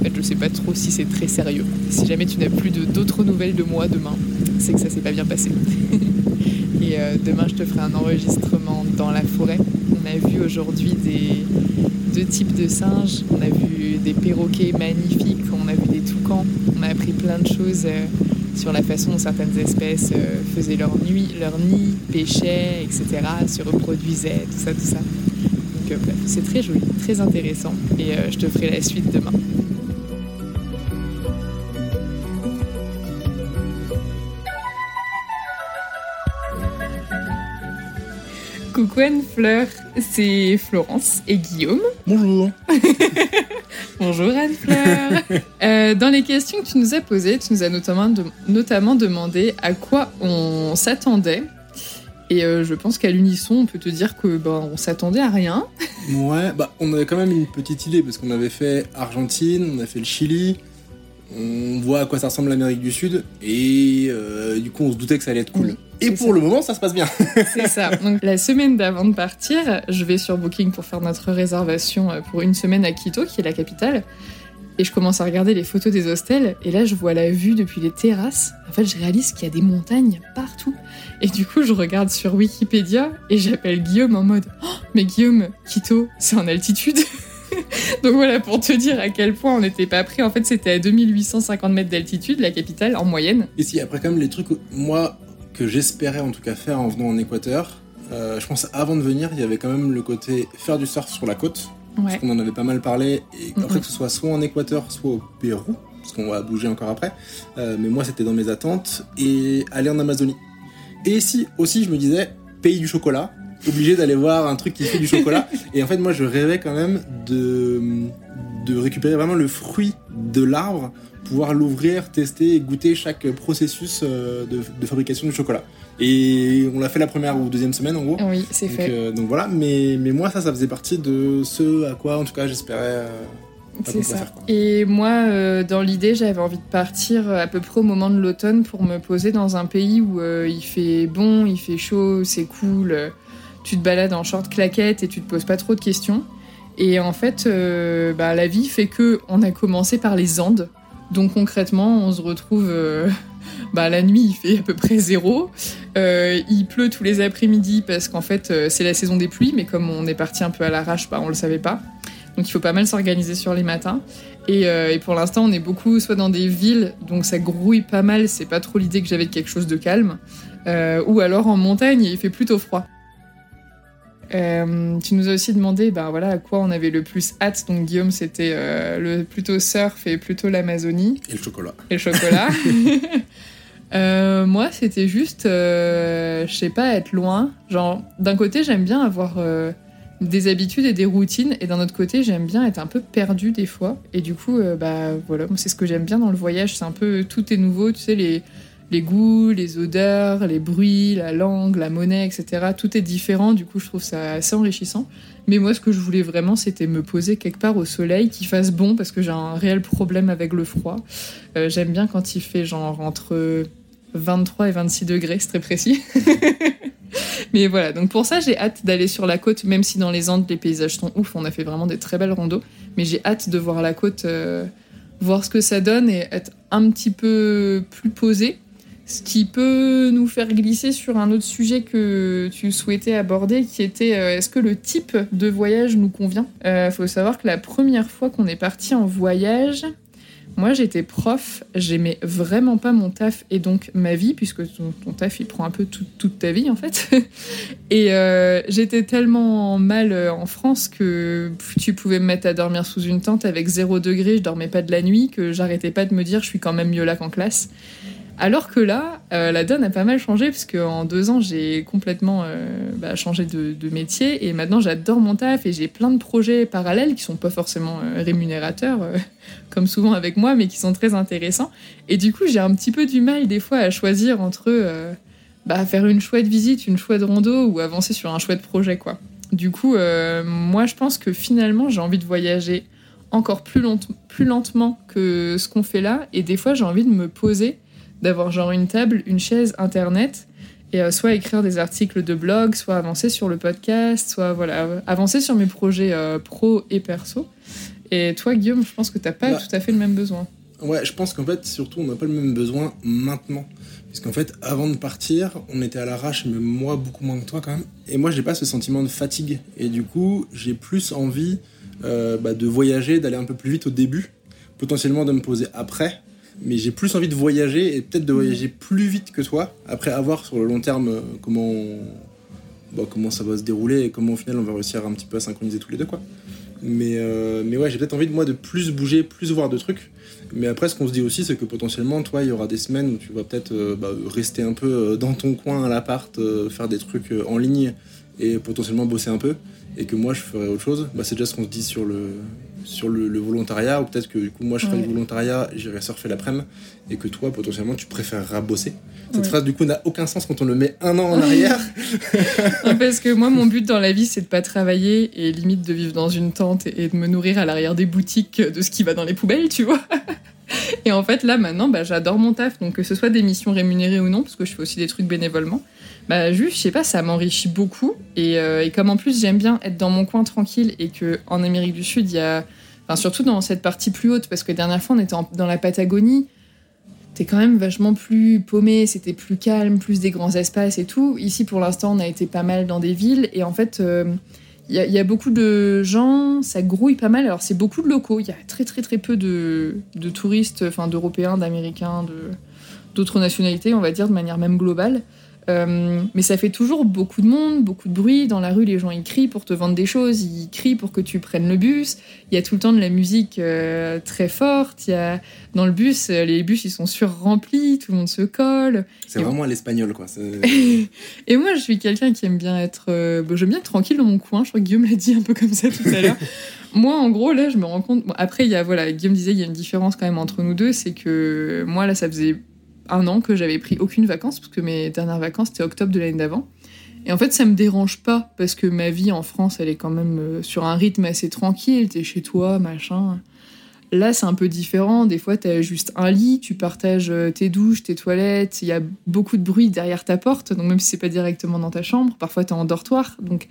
En fait, je sais pas trop si c'est très sérieux. Si jamais tu n'as plus d'autres nouvelles de moi demain, c'est que ça s'est pas bien passé. Et euh, demain, je te ferai un enregistrement dans la forêt. On a vu aujourd'hui des deux types de singes. On a vu des perroquets magnifiques. On a vu des toucans. On a appris plein de choses euh, sur la façon dont certaines espèces euh, faisaient leur nuit, leur nid, pêchaient, etc., se reproduisaient, tout ça, tout ça. Donc bref, c'est très joli, très intéressant. Et je te ferai la suite demain. Coucou Anne-Fleur, c'est Florence et Guillaume. Bonjour. Bonjour Anne-Fleur. Euh, dans les questions que tu nous as posées, tu nous as notamment, de- notamment demandé à quoi on s'attendait. Et euh, je pense qu'à l'unisson, on peut te dire que ben, on s'attendait à rien. Ouais, bah on avait quand même une petite idée parce qu'on avait fait Argentine, on a fait le Chili, on voit à quoi ça ressemble l'Amérique du Sud et euh, du coup on se doutait que ça allait être cool. Oui, et pour ça. le moment ça se passe bien. C'est ça. Donc la semaine d'avant de partir, je vais sur Booking pour faire notre réservation euh, pour une semaine à Quito, qui est la capitale. Et je commence à regarder les photos des hostels, et là je vois la vue depuis les terrasses. En fait, je réalise qu'il y a des montagnes partout. Et du coup, je regarde sur Wikipédia et j'appelle Guillaume en mode Oh, Mais Guillaume, Quito, c'est en altitude Donc voilà, pour te dire à quel point on n'était pas prêt. En fait, c'était à 2850 mètres d'altitude, la capitale, en moyenne. Et si, après, quand même, les trucs, moi, que j'espérais en tout cas faire en venant en Équateur, euh, je pense avant de venir, il y avait quand même le côté faire du surf sur la côte. Parce qu'on en avait pas mal parlé. Et après, que ce soit soit en Équateur, soit au Pérou, parce qu'on va bouger encore après. Euh, mais moi, c'était dans mes attentes. Et aller en Amazonie. Et si, aussi, je me disais, pays du chocolat, obligé d'aller voir un truc qui fait du chocolat. et en fait, moi, je rêvais quand même de, de récupérer vraiment le fruit de l'arbre, pouvoir l'ouvrir, tester et goûter chaque processus euh, de, de fabrication du chocolat. Et on l'a fait la première ou deuxième semaine en gros. Oui, c'est fait. Euh, donc voilà, mais, mais moi ça, ça faisait partie de ce à quoi en tout cas j'espérais. Euh, c'est ça. Faire, et moi, euh, dans l'idée, j'avais envie de partir à peu près au moment de l'automne pour me poser dans un pays où il fait bon, il fait chaud, c'est cool. Tu te balades en short claquette et tu te poses pas trop de questions. Et en fait, euh, bah, la vie fait que on a commencé par les Andes. Donc concrètement, on se retrouve euh, bah, la nuit, il fait à peu près zéro. Euh, il pleut tous les après-midi parce qu'en fait, euh, c'est la saison des pluies, mais comme on est parti un peu à l'arrache, bah, on le savait pas. Donc il faut pas mal s'organiser sur les matins. Et, euh, pour l'instant, on est beaucoup soit dans des villes, donc ça grouille pas mal, c'est pas trop l'idée que j'avais de quelque chose de calme. Ou alors en montagne, il fait plutôt froid. Euh, tu nous as aussi demandé ben voilà, à quoi on avait le plus hâte. Donc Guillaume, c'était euh, le plutôt surf et plutôt l'Amazonie Et le chocolat. et le chocolat. Euh, moi, c'était juste, je sais pas, être loin. Genre, d'un côté, j'aime bien avoir des habitudes et des routines, et d'un autre côté, j'aime bien être un peu perdu des fois. Et du coup, bah voilà, c'est ce que j'aime bien dans le voyage. C'est un peu tout est nouveau, tu sais, les, les goûts, les odeurs, les bruits, la langue, la monnaie, etc. Tout est différent. Du coup, je trouve ça assez enrichissant. Mais moi, ce que je voulais vraiment, c'était me poser quelque part au soleil, qui fasse bon, parce que j'ai un réel problème avec le froid. Euh, j'aime bien quand il fait genre entre 23 et 26 degrés, c'est très précis. Mais voilà, donc pour ça, j'ai hâte d'aller sur la côte, même si dans les Andes, les paysages sont ouf, on a fait vraiment des très belles randos. Mais j'ai hâte de voir la côte, euh, voir ce que ça donne et être un petit peu plus posé. Ce qui peut nous faire glisser sur un autre sujet que tu souhaitais aborder, qui était euh, est-ce que le type de voyage nous convient? Il faut savoir que la première fois qu'on est parti en voyage, moi, j'étais prof, j'aimais vraiment pas mon taf et donc ma vie, puisque ton, taf, il prend un peu tout- toute ta vie, en fait. et euh, j'étais tellement mal euh, en France que tu pouvais me mettre à dormir sous une tente avec zéro degré, je dormais pas de la nuit, que j'arrêtais pas de me dire je suis quand même mieux là qu'en classe. Alors que là, euh, la donne a pas mal changé, parce qu'en deux ans, j'ai complètement euh, bah, changé de, métier, et maintenant j'adore mon taf, et j'ai plein de projets parallèles qui sont pas forcément euh, rémunérateurs, comme souvent avec moi, mais qui sont très intéressants. Et du coup, j'ai un petit peu du mal des fois à choisir entre bah, faire une chouette visite, une chouette rando, ou avancer sur un chouette projet, quoi. Du coup, moi, je pense que finalement, j'ai envie de voyager encore plus lentement que ce qu'on fait là, et des fois, j'ai envie de me poser d'avoir genre une table, une chaise, internet, et euh, soit écrire des articles de blog, soit avancer sur le podcast, soit voilà, avancer sur mes projets euh, pro et perso. Et toi, Guillaume, je pense que t'as pas Bah. tout à fait le même besoin. Ouais, je pense qu'en fait, surtout, on n'a pas le même besoin maintenant. Puisqu'en fait, avant de partir, on était à l'arrache, mais moi, beaucoup moins que toi quand même. Et moi, j'ai pas ce sentiment de fatigue. Et du coup, j'ai plus envie euh, bah, de voyager, d'aller un peu plus vite au début, potentiellement de me poser après. Mais j'ai plus envie de voyager et peut-être de voyager plus vite que toi, après avoir sur le long terme euh, comment, bah, comment ça va se dérouler et comment au final on va réussir un petit peu à synchroniser tous les deux. quoi. Mais, euh, mais ouais, j'ai peut-être envie de moi de plus bouger, plus voir de trucs. Mais après, ce qu'on se dit aussi, c'est que potentiellement, toi, il y aura des semaines où tu vas peut-être euh, bah, rester un peu dans ton coin à l'appart, faire des trucs en ligne et potentiellement bosser un peu. Et que moi, je ferai autre chose. Bah, c'est déjà ce qu'on se dit sur le, sur le, le volontariat. Ou peut-être que du coup, moi, je ferai Ouais. du volontariat, j'irai surfer l'après-midi. Et que toi, potentiellement, tu préféreras bosser. Cette Ouais. phrase, du coup, n'a aucun sens quand on le met un an en arrière. Non, parce que moi, mon but dans la vie, c'est de pas travailler et limite de vivre dans une tente et et de me nourrir à l'arrière des boutiques de ce qui va dans les poubelles, tu vois. Et en fait, là, maintenant, bah, j'adore mon taf. Donc, que ce soit des missions rémunérées ou non, parce que je fais aussi des trucs bénévolement, bah, juste, je sais pas, ça m'enrichit beaucoup. Et, euh, et comme en plus, j'aime bien être dans mon coin tranquille et que en Amérique du Sud, il y a. Enfin, surtout dans cette partie plus haute, parce que dernière fois, on était dans la Patagonie. T'es quand même vachement plus paumé, c'était plus calme, plus des grands espaces et tout. Ici, pour l'instant, on a été pas mal dans des villes et en fait, euh, il y, a beaucoup de gens, ça grouille pas mal. Alors c'est beaucoup de locaux, il y a très très très peu de, de touristes, enfin d'Européens, d'Américains, d'autres nationalités, on va dire de manière même globale. Euh, mais ça fait toujours beaucoup de monde, beaucoup de bruit. Dans la rue, les gens ils crient pour te vendre des choses, ils crient pour que tu prennes le bus. Il y a tout le temps de la musique euh, très forte. Il y a dans le bus, euh, les bus ils sont sur-remplis, tout le monde se colle. C'est vraiment à l'espagnol quoi. et moi, je suis quelqu'un qui aime bien être, j'aime bien être tranquille dans mon coin. Je crois que Guillaume l'a dit un peu comme ça tout à l'heure. moi, en gros, là, je me rends compte. après, il y a voilà, Guillaume disait il y a une différence quand même entre nous deux, c'est que moi là, ça faisait un an que j'avais pris aucune vacances, parce que mes dernières vacances, c'était octobre de l'année d'avant. Et en fait, ça me dérange pas, parce que ma vie en France, elle est quand même euh, sur un rythme assez tranquille, t'es chez toi, machin. Là, c'est un peu différent. Des fois, t'as juste un lit, tu partages euh, tes douches, tes toilettes, il y a beaucoup de bruit derrière ta porte, donc même si c'est pas directement dans ta chambre, parfois t'es en dortoir, donc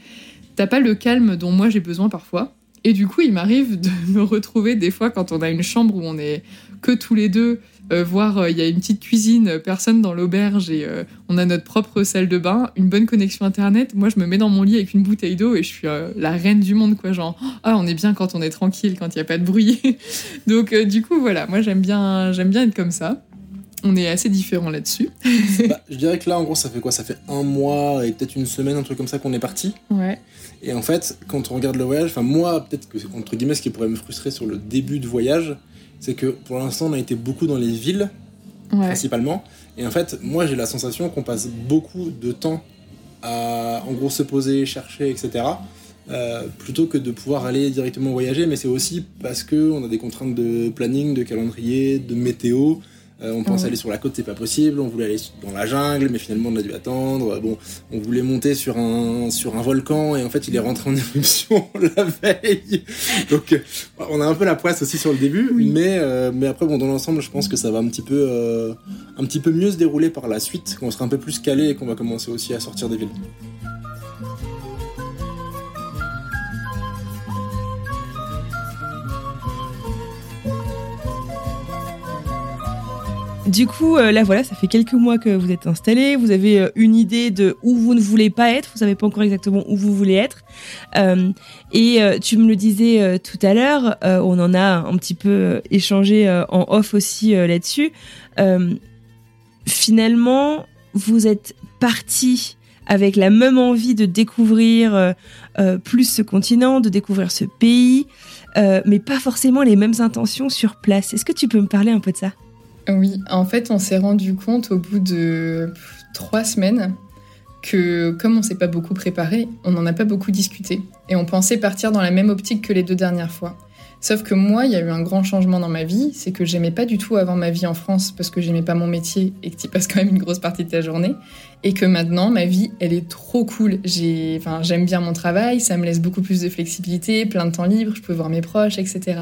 t'as pas le calme dont moi j'ai besoin parfois. Et du coup, il m'arrive de me retrouver des fois quand on a une chambre où on est que tous les deux, euh, voir euh, il y a une petite cuisine, euh, personne dans l'auberge et on a notre propre salle de bain, une bonne connexion internet. Moi, je me mets dans mon lit avec une bouteille d'eau et je suis la reine du monde, quoi. Genre, ah, on est bien quand on est tranquille, quand il n'y a pas de bruit. Donc, du coup, voilà, moi, j'aime bien, j'aime bien être comme ça. On est assez différents là-dessus. Bah, je dirais que là, en gros, ça fait quoi? Ça fait un mois et peut-être une semaine, un truc comme ça qu'on est parti. Ouais. Et en fait, quand on regarde le voyage, enfin moi, peut-être que entre guillemets, ce qui pourrait me frustrer sur le début de voyage, c'est que pour l'instant, on a été beaucoup dans les villes, principalement. Et en fait, moi, j'ai la sensation qu'on passe beaucoup de temps à, en gros, se poser, chercher, etc. Euh, plutôt que de pouvoir aller directement voyager, mais c'est aussi parce qu'on a des contraintes de planning, de calendrier, de météo, euh, on pensait aller sur la côte, c'est pas possible. On voulait aller dans la jungle, mais finalement on a dû attendre. Bon, on voulait monter sur un sur un volcan et en fait il est rentré en éruption la veille. Donc euh, on a un peu la poisse aussi sur le début, mais euh, mais après bon dans l'ensemble je pense que ça va un petit peu un petit peu mieux se dérouler par la suite, qu'on sera un peu plus calé et qu'on va commencer aussi à sortir des villes. Du coup, euh, là voilà, ça fait quelques mois que vous êtes installé, vous avez euh, une idée de où vous ne voulez pas être, vous savez pas encore exactement où vous voulez être. Euh, et tu me le disais tout à l'heure, on en a un petit peu échangé en off aussi là-dessus. finalement, vous êtes parti avec la même envie de découvrir plus ce continent, de découvrir ce pays, mais pas forcément les mêmes intentions sur place. Est-ce que tu peux me parler un peu de ça? Oui, en fait, on s'est rendu compte au bout de trois semaines que comme on s'est pas beaucoup préparé, on n'en a pas beaucoup discuté. Et on pensait partir dans la même optique que les deux dernières fois. Sauf que moi, il y a eu un grand changement dans ma vie, c'est que j'aimais pas du tout avant ma vie en France parce que j'aimais pas mon métier et que tu passes quand même une grosse partie de ta journée. Et que maintenant, ma vie, elle est trop cool. J'ai, enfin, j'aime bien mon travail, ça me laisse beaucoup plus de flexibilité, plein de temps libre, je peux voir mes proches, etc.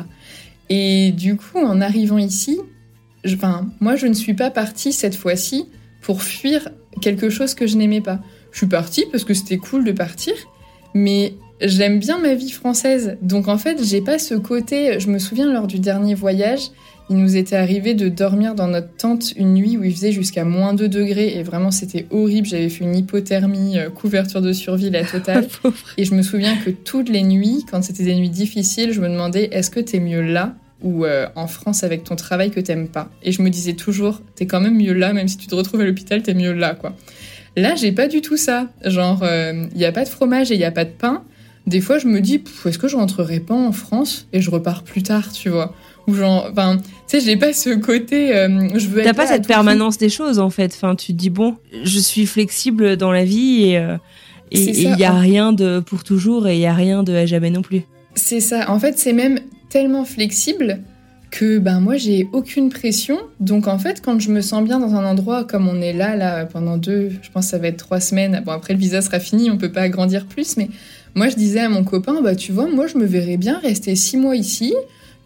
Et du coup, en arrivant ici, moi, je ne suis pas partie cette fois-ci pour fuir quelque chose que je n'aimais pas. Je suis partie parce que c'était cool de partir, mais j'aime bien ma vie française. Donc en fait, j'ai pas ce côté. Je me souviens lors du dernier voyage, il nous était arrivé de dormir dans notre tente une nuit où il faisait jusqu'à moins 2 degrés et vraiment c'était horrible. J'avais fait une hypothermie, euh, couverture de survie, la totale. et je me souviens que toutes les nuits, quand c'était des nuits difficiles, je me demandais est-ce que t'es mieux là? Ou euh, en France avec ton travail que t'aimes pas. Et je me disais toujours, t'es quand même mieux là, même si tu te retrouves à l'hôpital, t'es mieux là, quoi. Là, j'ai pas du tout ça. Genre, il euh, y a pas de fromage et il y a pas de pain. Des fois, je me dis, est-ce que je rentrerai pas en France et je repars plus tard, tu vois Ou genre, enfin, tu sais, j'ai pas ce côté, euh, je veux. T'as pas cette permanence des choses, en fait. Enfin, tu te dis, bon, je suis flexible dans la vie et il y a rien de pour toujours et il y a rien de à jamais non plus. C'est ça. En fait, c'est même tellement flexible que ben moi j'ai aucune pression. Donc en fait, quand je me sens bien dans un endroit comme on est là là pendant deux, je pense que ça va être trois semaines. Bon après le visa sera fini, on peut pas agrandir plus, mais moi je disais à mon copain bah tu vois moi je me verrais bien rester six mois ici.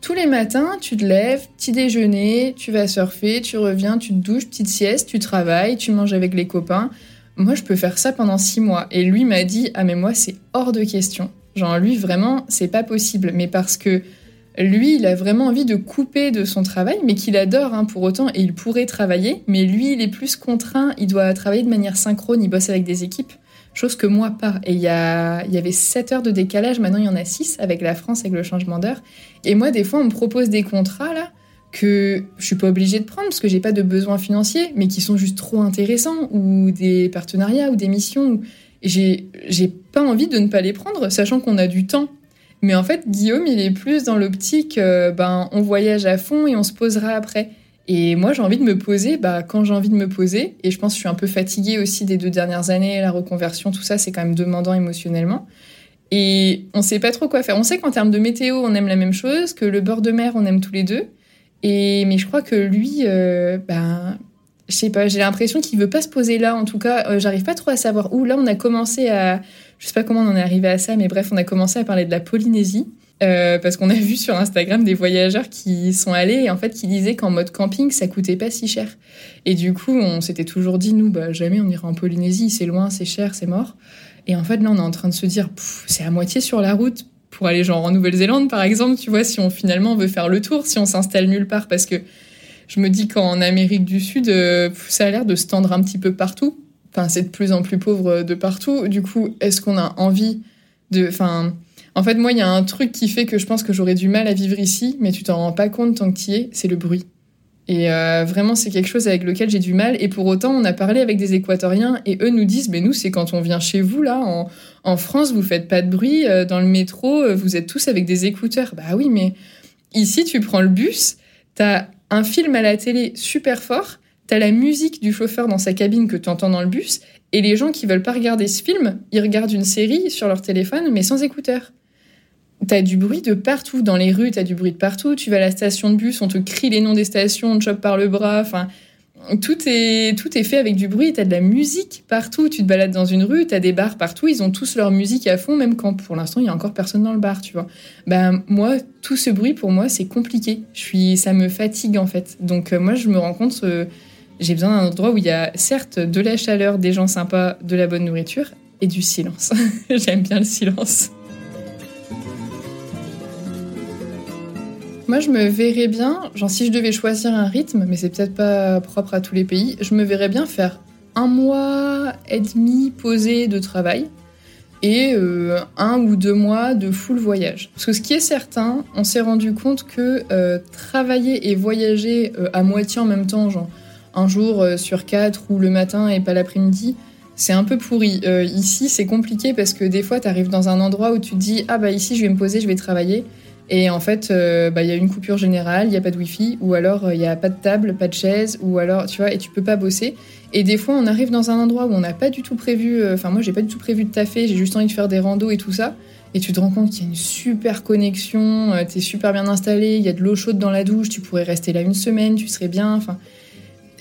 Tous les matins, tu te lèves, petit déjeuner, tu vas surfer, tu reviens, tu te douches, petite sieste, tu travailles, tu manges avec les copains. Moi, je peux faire ça pendant six mois. Et lui m'a dit Ah, mais moi, c'est hors de question. Genre, lui, vraiment, c'est pas possible. Mais parce que lui, il a vraiment envie de couper de son travail, mais qu'il adore hein, pour autant, et il pourrait travailler, mais lui, il est plus contraint, il doit travailler de manière synchrone, il bosse avec des équipes. chose que moi pas. Et il y, a, y avait 7 heures de décalage, maintenant il y en a 6 avec la France, avec le changement d'heure. Et moi, des fois, on me propose des contrats là que je suis pas obligée de prendre parce que j'ai pas de besoins financiers, mais qui sont juste trop intéressants, ou des partenariats, ou des missions. J'ai pas envie de ne pas les prendre, sachant qu'on a du temps. Mais en fait, Guillaume, il est plus dans l'optique, euh, ben, on voyage à fond et on se posera après. Et moi, j'ai envie de me poser bah, quand j'ai envie de me poser. Et je pense que je suis un peu fatiguée aussi des deux dernières années, la reconversion, tout ça, c'est quand même demandant émotionnellement. Et on sait pas trop quoi faire. On sait qu'en termes de météo, on aime la même chose, que le bord de mer, on aime tous les deux. Et mais je crois que lui, euh, ben, je sais pas, j'ai l'impression qu'il veut pas se poser là. En tout cas, euh, j'arrive pas trop à savoir où. Là, on a commencé à, je sais pas comment on en est arrivé à ça, mais bref, on a commencé à parler de la Polynésie. Euh, parce qu'on a vu sur Instagram des voyageurs qui sont allés et en fait qui disaient qu'en mode camping ça coûtait pas si cher. Et du coup on s'était toujours dit nous bah jamais on ira en Polynésie, c'est loin, c'est cher, c'est mort. Et en fait là on est en train de se dire c'est à moitié sur la route pour aller genre en Nouvelle-Zélande par exemple, tu vois si on finalement veut faire le tour, si on s'installe nulle part parce que je me dis qu'en Amérique du Sud euh, ça a l'air de se tendre un petit peu partout. Enfin c'est de plus en plus pauvre de partout. Du coup est-ce qu'on a envie de enfin en fait, moi, il y a un truc qui fait que je pense que j'aurais du mal à vivre ici, mais tu t'en rends pas compte tant que tu y es, c'est le bruit. Et euh, vraiment, c'est quelque chose avec lequel j'ai du mal. Et pour autant, on a parlé avec des équatoriens et eux nous disent, mais nous, c'est quand on vient chez vous, là, en, en France, vous faites pas de bruit, euh, dans le métro, euh, vous êtes tous avec des écouteurs. Bah oui, mais ici, tu prends le bus, t'as un film à la télé super fort, t'as la musique du chauffeur dans sa cabine que tu entends dans le bus, et les gens qui veulent pas regarder ce film, ils regardent une série sur leur téléphone, mais sans écouteurs. T'as du bruit de partout. Dans les rues, t'as du bruit de partout. Tu vas à la station de bus, on te crie les noms des stations, on te chope par le bras. Enfin, tout est, tout est fait avec du bruit. T'as de la musique partout. Tu te balades dans une rue, t'as des bars partout. Ils ont tous leur musique à fond, même quand pour l'instant il y a encore personne dans le bar, tu vois. Ben moi, tout ce bruit pour moi c'est compliqué. Je ça me fatigue en fait. Donc euh, moi je me rends compte, euh, j'ai besoin d'un endroit où il y a certes de la chaleur, des gens sympas, de la bonne nourriture et du silence. J'aime bien le silence. Moi, je me verrais bien, genre si je devais choisir un rythme, mais c'est peut-être pas propre à tous les pays, je me verrais bien faire un mois et demi posé de travail et euh, un ou deux mois de full voyage. Parce que ce qui est certain, on s'est rendu compte que euh, travailler et voyager euh, à moitié en même temps, genre un jour sur quatre ou le matin et pas l'après-midi, c'est un peu pourri. ici, c'est compliqué parce que des fois, tu arrives dans un endroit où tu te dis Ah bah ici, je vais me poser, je vais travailler. Et en fait, euh, bah, il y a une coupure générale, il n'y a pas de wifi, ou alors euh, il n'y a pas de table, pas de chaise, ou alors, tu vois, et tu peux pas bosser. Et des fois, on arrive dans un endroit où on n'a pas du tout prévu, euh, enfin, moi, j'ai pas du tout prévu de taffer, j'ai juste envie de faire des randos et tout ça. Et tu te rends compte qu'il y a une super connexion, tu es super bien installé, il y a de l'eau chaude dans la douche, tu pourrais rester là une semaine, tu serais bien, enfin.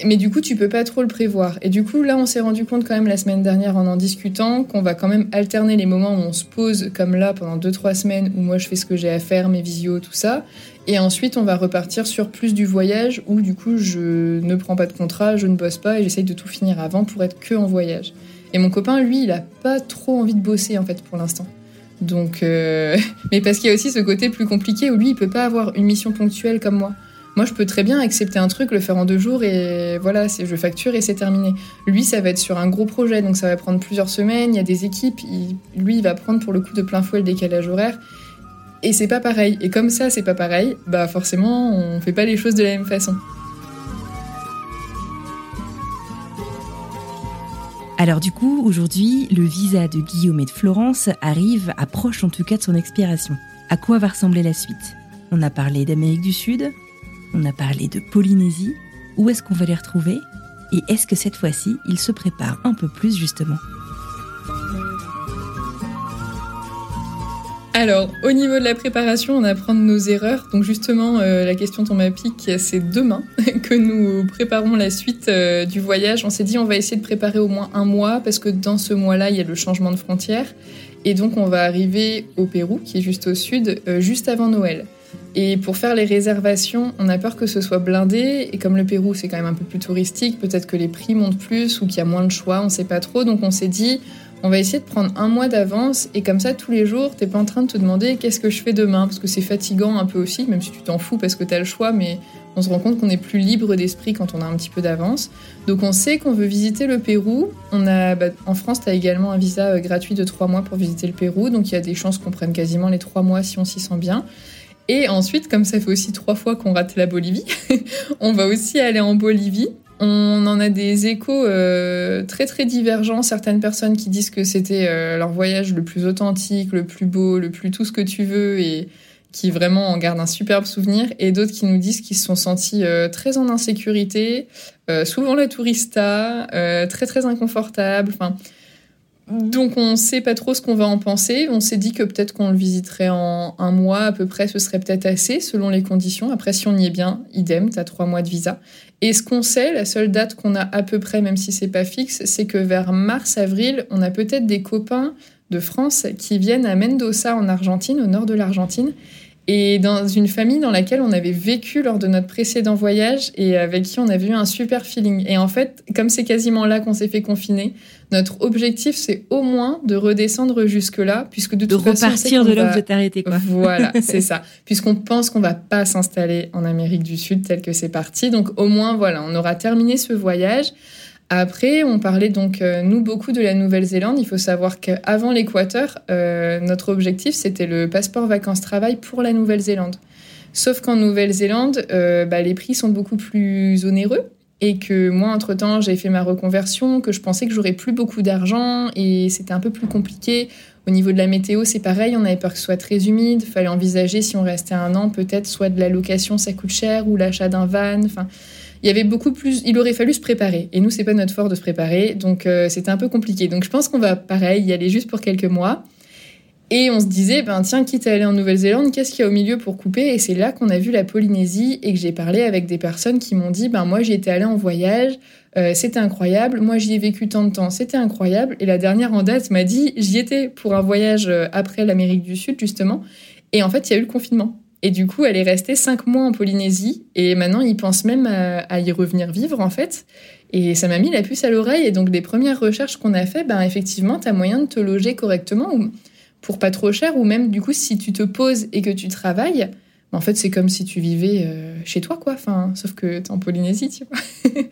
Mais du coup, tu peux pas trop le prévoir. Et du coup, là, on s'est rendu compte quand même la semaine dernière en en discutant qu'on va quand même alterner les moments où on se pose comme là pendant 2-3 semaines où moi je fais ce que j'ai à faire, mes visios, tout ça. Et ensuite, on va repartir sur plus du voyage où du coup, je ne prends pas de contrat, je ne bosse pas et j'essaye de tout finir avant pour être que en voyage. Et mon copain, lui, il a pas trop envie de bosser en fait pour l'instant. Donc, euh, mais parce qu'il y a aussi ce côté plus compliqué où lui, il peut pas avoir une mission ponctuelle comme moi. Moi, je peux très bien accepter un truc, le faire en deux jours et voilà, je facture et c'est terminé. Lui, ça va être sur un gros projet, donc ça va prendre plusieurs semaines. Il y a des équipes. lui, il va prendre pour le coup de plein fouet le décalage horaire. Et c'est pas pareil. Et comme ça, c'est pas pareil, bah forcément, on fait pas les choses de la même façon. Alors du coup, aujourd'hui, le visa de Guillaume et de Florence arrive, approche en tout cas de son expiration. À quoi va ressembler la suite? On a parlé d'Amérique du Sud, on a parlé de Polynésie. Où est-ce qu'on va les retrouver Et est-ce que cette fois-ci, ils se préparent un peu plus justement Alors, au niveau de la préparation, on apprend de nos erreurs. Donc justement, euh, la question tombe à pic, c'est demain que nous préparons la suite euh, du voyage. On s'est dit on va essayer de préparer au moins un mois parce que dans ce mois-là, il y a le changement de frontière. Et donc on va arriver au Pérou, qui est juste au sud, euh, juste avant Noël. Et pour faire les réservations, on a peur que ce soit blindé. Et comme le Pérou, c'est quand même un peu plus touristique, peut-être que les prix montent plus ou qu'il y a moins de choix, on ne sait pas trop. Donc on s'est dit, on va essayer de prendre un mois d'avance et comme ça tous les jours, t'es pas en train de te demander qu'est-ce que je fais demain? Parce que c'est fatigant un peu aussi, même si tu t'en fous parce que t'as le choix, mais on se rend compte qu'on est plus libre d'esprit quand on a un petit peu d'avance. Donc on sait qu'on veut visiter le Pérou. On a, bah, en France, tu as également un visa euh, gratuit de trois mois pour visiter le Pérou, donc il y a des chances qu'on prenne quasiment les trois mois si on s'y sent bien. Et ensuite, comme ça fait aussi trois fois qu'on rate la Bolivie, on va aussi aller en Bolivie. On en a des échos euh, très très divergents. Certaines personnes qui disent que c'était euh, leur voyage le plus authentique, le plus beau, le plus tout ce que tu veux et qui vraiment en gardent un superbe souvenir. Et d'autres qui nous disent qu'ils se sont sentis euh, très en insécurité, souvent la tourista, très très inconfortable. Enfin, donc on ne sait pas trop ce qu'on va en penser. On s'est dit que peut-être qu'on le visiterait en un mois à peu près, ce serait peut-être assez selon les conditions. Après, si on y est bien, idem, tu as trois mois de visa. Et ce qu'on sait, la seule date qu'on a à peu près, même si c'est pas fixe, c'est que vers mars-avril, on a peut-être des copains de France qui viennent à Mendoza en Argentine, au nord de l'Argentine, et dans une famille dans laquelle on avait vécu lors de notre précédent voyage et avec qui on avait eu un super feeling. Et en fait, comme c'est quasiment là qu'on s'est fait confiner, notre objectif c'est au moins de redescendre jusque-là, puisque de, de toute façon, repartir de là où vous arrêté. Quoi. Voilà, c'est ça. Puisqu'on pense qu'on va pas s'installer en Amérique du Sud tel que c'est parti, donc au moins voilà, on aura terminé ce voyage. Après, on parlait donc, euh, nous, beaucoup de la Nouvelle-Zélande. Il faut savoir qu'avant l'Équateur, euh, notre objectif, c'était le passeport vacances-travail pour la Nouvelle-Zélande. Sauf qu'en Nouvelle-Zélande, euh, bah, les prix sont beaucoup plus onéreux. Et que moi, entre-temps, j'ai fait ma reconversion, que je pensais que j'aurais plus beaucoup d'argent et c'était un peu plus compliqué. Au niveau de la météo, c'est pareil, on avait peur que ce soit très humide. Fallait envisager, si on restait un an, peut-être soit de la location, ça coûte cher, ou l'achat d'un van. Il y avait beaucoup plus. Il aurait fallu se préparer. Et nous, c'est pas notre fort de se préparer. Donc, euh, c'était un peu compliqué. Donc, je pense qu'on va, pareil, y aller juste pour quelques mois. Et on se disait, ben tiens, quitte à aller en Nouvelle-Zélande, qu'est-ce qu'il y a au milieu pour couper? Et c'est là qu'on a vu la Polynésie et que j'ai parlé avec des personnes qui m'ont dit, ben moi j'y étais allée en voyage, euh, c'était incroyable, moi j'y ai vécu tant de temps, c'était incroyable. Et la dernière en date m'a dit, j'y étais pour un voyage euh, après l'Amérique du Sud justement. Et en fait, il y a eu le confinement. Et du coup, elle est restée cinq mois en Polynésie. Et maintenant, ils pensent même à, y revenir vivre, en fait. Et ça m'a mis la puce à l'oreille. Et donc, les premières recherches qu'on a fait, ben, effectivement, tu as moyen de te loger correctement ou pour pas trop cher. Ou même, du coup, si tu te poses et que tu travailles, ben, en fait, c'est comme si tu vivais euh, chez toi, quoi. Enfin, sauf que tu es en Polynésie, tu vois.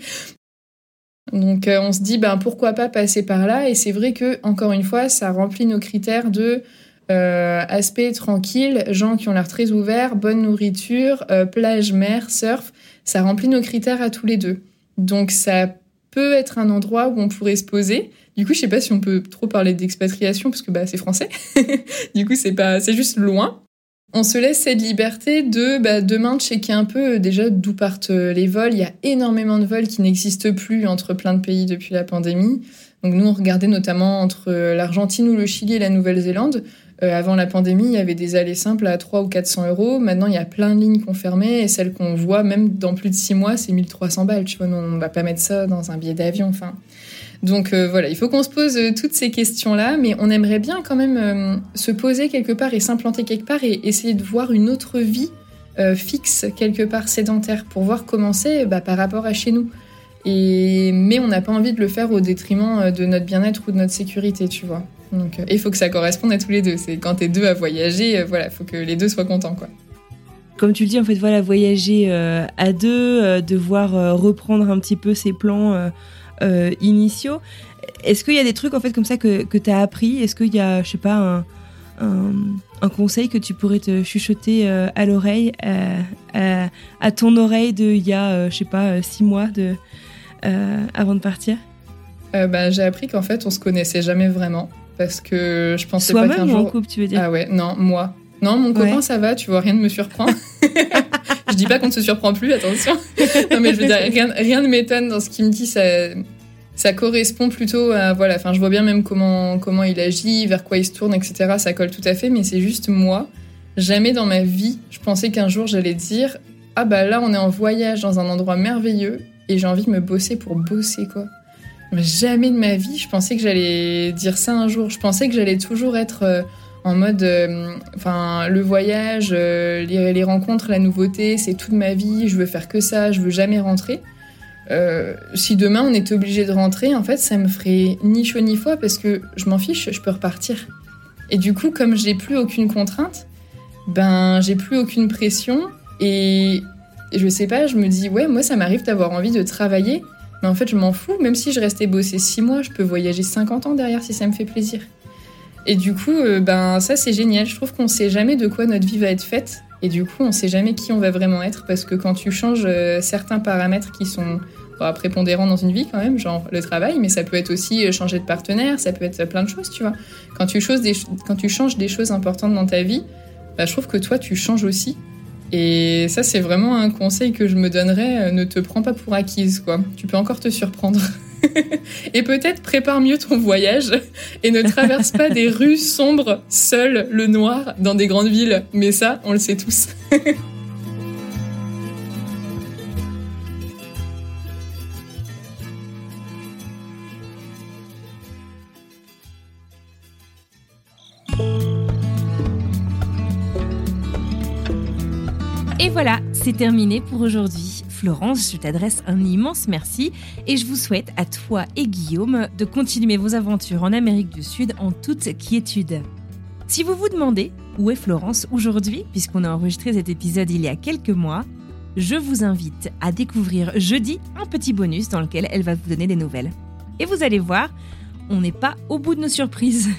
donc, euh, on se dit, ben, pourquoi pas passer par là. Et c'est vrai que, encore une fois, ça remplit nos critères de euh, aspect tranquille, gens qui ont l'air très ouverts, bonne nourriture, euh, plage, mer, surf, ça remplit nos critères à tous les deux. Donc ça peut être un endroit où on pourrait se poser. Du coup, je sais pas si on peut trop parler d'expatriation parce que bah, c'est français. du coup, c'est pas, c'est juste loin. On se laisse cette liberté de bah, demain de checker un peu euh, déjà d'où partent les vols. Il y a énormément de vols qui n'existent plus entre plein de pays depuis la pandémie. Donc nous, on regardait notamment entre l'Argentine ou le Chili et la Nouvelle-Zélande. Euh, avant la pandémie, il y avait des allées simples à 3 ou 400 euros. Maintenant, il y a plein de lignes confirmées et celles qu'on voit, même dans plus de 6 mois, c'est 1300 balles. Tu vois, on ne va pas mettre ça dans un billet d'avion. Enfin, donc euh, voilà, il faut qu'on se pose euh, toutes ces questions-là, mais on aimerait bien quand même se poser quelque part et s'implanter quelque part et essayer de voir une autre vie fixe quelque part sédentaire pour voir comment c'est bah, par rapport à chez nous. Mais on n'a pas envie de le faire au détriment de notre bien-être ou de notre sécurité, tu vois. Donc, il faut que ça corresponde à tous les deux. C'est quand t'es deux à voyager, euh, voilà, il faut que les deux soient contents, quoi. Comme tu le dis, en fait, voilà, voyager euh, à deux, euh, devoir reprendre un petit peu ses plans initiaux. Est-ce qu'il y a des trucs en fait comme ça que, que tu as appris? Est-ce qu'il y a, je sais pas, un, un, conseil que tu pourrais te chuchoter à l'oreille, à, ton oreille de il y a, je sais pas, six mois de, avant de partir? Bah, J'ai appris qu'en fait, on se connaissait jamais vraiment parce que je pensais pas qu'un jour. couple, tu veux dire Ah ouais, non, moi. Non, mon copain, ça va, tu vois, rien ne me surprend. je dis pas qu'on ne se surprend plus, attention. non, mais je veux dire, rien, rien ne m'étonne dans ce qu'il me dit, ça, ça correspond plutôt à. Voilà, enfin, je vois bien même comment, comment il agit, vers quoi il se tourne, etc. Ça colle tout à fait, mais c'est juste moi. Jamais dans ma vie, je pensais qu'un jour j'allais dire Ah bah là, on est en voyage dans un endroit merveilleux et j'ai envie de me bosser pour bosser, quoi. Jamais de ma vie, je pensais que j'allais dire ça un jour. Je pensais que j'allais toujours être euh, en mode, euh, le voyage, euh, les, rencontres, la nouveauté, c'est toute ma vie. Je veux faire que ça, je veux jamais rentrer. si demain on était obligé de rentrer, en fait, ça me ferait ni chaud ni froid parce que je m'en fiche, je peux repartir. Et du coup, comme j'ai plus aucune contrainte, ben j'ai plus aucune pression et, je sais pas, je me dis ouais, moi ça m'arrive d'avoir envie de travailler, mais en fait je m'en fous. Même si je restais bosser 6 mois, je peux voyager 50 ans derrière si ça me fait plaisir. Et du coup, euh, ben ça c'est génial. Je trouve qu'on sait jamais de quoi notre vie va être faite. Et du coup, on sait jamais qui on va vraiment être parce que quand tu changes euh, certains paramètres qui sont prépondérants dans une vie quand même, genre le travail, mais ça peut être aussi euh, changer de partenaire, ça peut être plein de choses, tu vois. Quand tu, changes des choses importantes dans ta vie, bah, je trouve que toi, tu changes aussi. Et ça, c'est vraiment un conseil que je me donnerais. Ne te prends pas pour acquise, quoi. Tu peux encore te surprendre. et peut-être prépare mieux ton voyage et ne traverse pas des rues sombres, seul, le noir, dans des grandes villes. Mais ça, on le sait tous. Voilà, c'est terminé pour aujourd'hui. Florence, je t'adresse un immense merci et je vous souhaite à toi et Guillaume de continuer vos aventures en Amérique du Sud en toute quiétude. Si vous vous demandez où est Florence aujourd'hui, puisqu'on a enregistré cet épisode il y a quelques mois, je vous invite à découvrir jeudi un petit bonus dans lequel elle va vous donner des nouvelles. Et vous allez voir, on n'est pas au bout de nos surprises.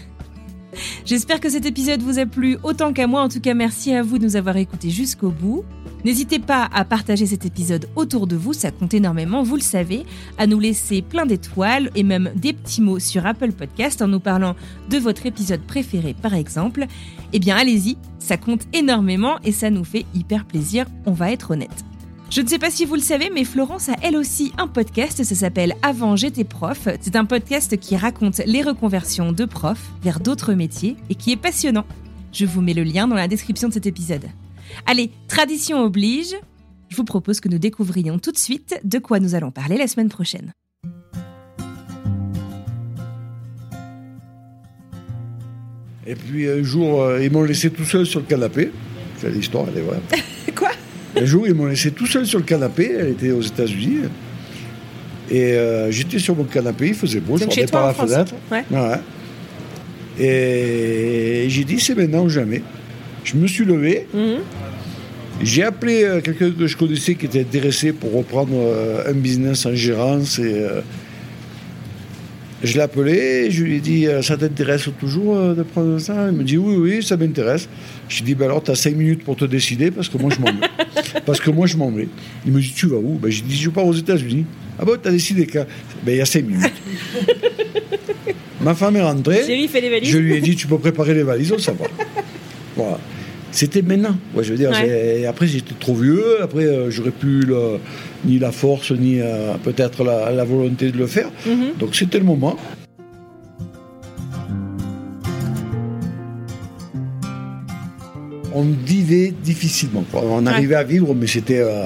J'espère que cet épisode vous a plu autant qu'à moi. En tout cas, merci à vous de nous avoir écoutés jusqu'au bout. N'hésitez pas à partager cet épisode autour de vous, ça compte énormément, vous le savez, à nous laisser plein d'étoiles et même des petits mots sur Apple Podcast en nous parlant de votre épisode préféré par exemple. Eh bien allez-y, ça compte énormément et ça nous fait hyper plaisir, on va être honnête. Je ne sais pas si vous le savez, mais Florence a elle aussi un podcast, ça s'appelle Avant j'étais prof. C'est un podcast qui raconte les reconversions de profs vers d'autres métiers et qui est passionnant. Je vous mets le lien dans la description de cet épisode. Allez, tradition oblige, je vous propose que nous découvrions tout de suite de quoi nous allons parler la semaine prochaine. Et puis un jour, euh, ils m'ont laissé tout seul sur le canapé. C'est l'histoire, elle est vraie. Quoi? Un jour, ils m'ont laissé tout seul sur le canapé. Elle était aux États-Unis. Et euh, j'étais sur mon canapé, il faisait beau, je regardais par la fenêtre. Ouais. Et j'ai dit, c'est maintenant ou jamais. Je me suis levé. Mhm. J'ai appelé euh, quelqu'un que je connaissais qui était intéressé pour reprendre euh, un business en gérance. Et, je l'ai appelé, je lui ai dit Ça t'intéresse toujours de prendre ça? Il me dit Oui, oui, ça m'intéresse. Je lui ai dit ben Alors, tu as cinq minutes pour te décider parce que moi, je m'en vais. parce que moi, je m'en vais. Il me dit Tu vas où? Ben, J'ai dit Je pars aux États-Unis. Ah bon, as décidé quand ben, Il y a cinq minutes. Ma femme est rentrée. fait les valises. Je lui ai dit Tu peux préparer les valises, on s'en va. Voilà. C'était maintenant. Ouais, je veux dire, après, j'étais trop vieux. Après, euh, j'aurais plus ni la force, ni euh, peut-être la, volonté de le faire. Mhm. Donc, c'était le moment. On vivait difficilement. On arrivait à vivre, mais c'était, euh,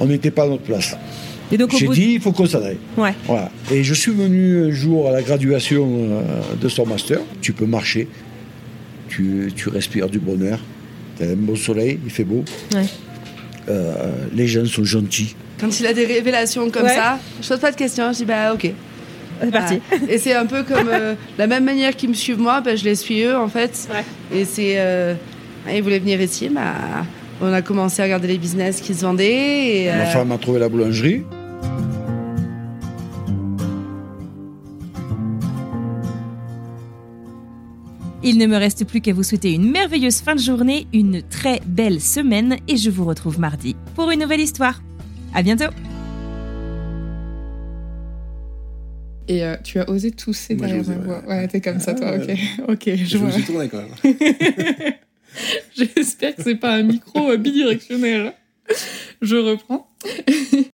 on n'était pas à notre place. J'ai dit, il faut qu'on s'en aille. Ouais. Voilà. Et je suis venu un jour à la graduation de son master. Tu peux marcher, tu, tu respires du bonheur. Il y a un beau soleil, il fait beau. Euh, les gens sont gentils. Quand il a des révélations comme ça, je pose pas de questions, je dis bah ok. C'est parti. Et c'est un peu comme euh, la même manière qu'ils me suivent moi, bah, je les suis eux en fait. Et c'est. Euh, ils voulaient venir ici, bah, on a commencé à regarder les business qui se vendaient. Et, Ma femme a trouvé la boulangerie. Il ne me reste plus qu'à vous souhaiter une merveilleuse fin de journée, une très belle semaine et je vous retrouve mardi pour une nouvelle histoire. À bientôt. Et euh, tu as osé tousser derrière ma voix. Ouais, t'es comme ça, toi. Ah, ok, ok, je, je vois. me suis tourné quand même. J'espère que c'est pas un micro euh, bidirectionnel. Je reprends.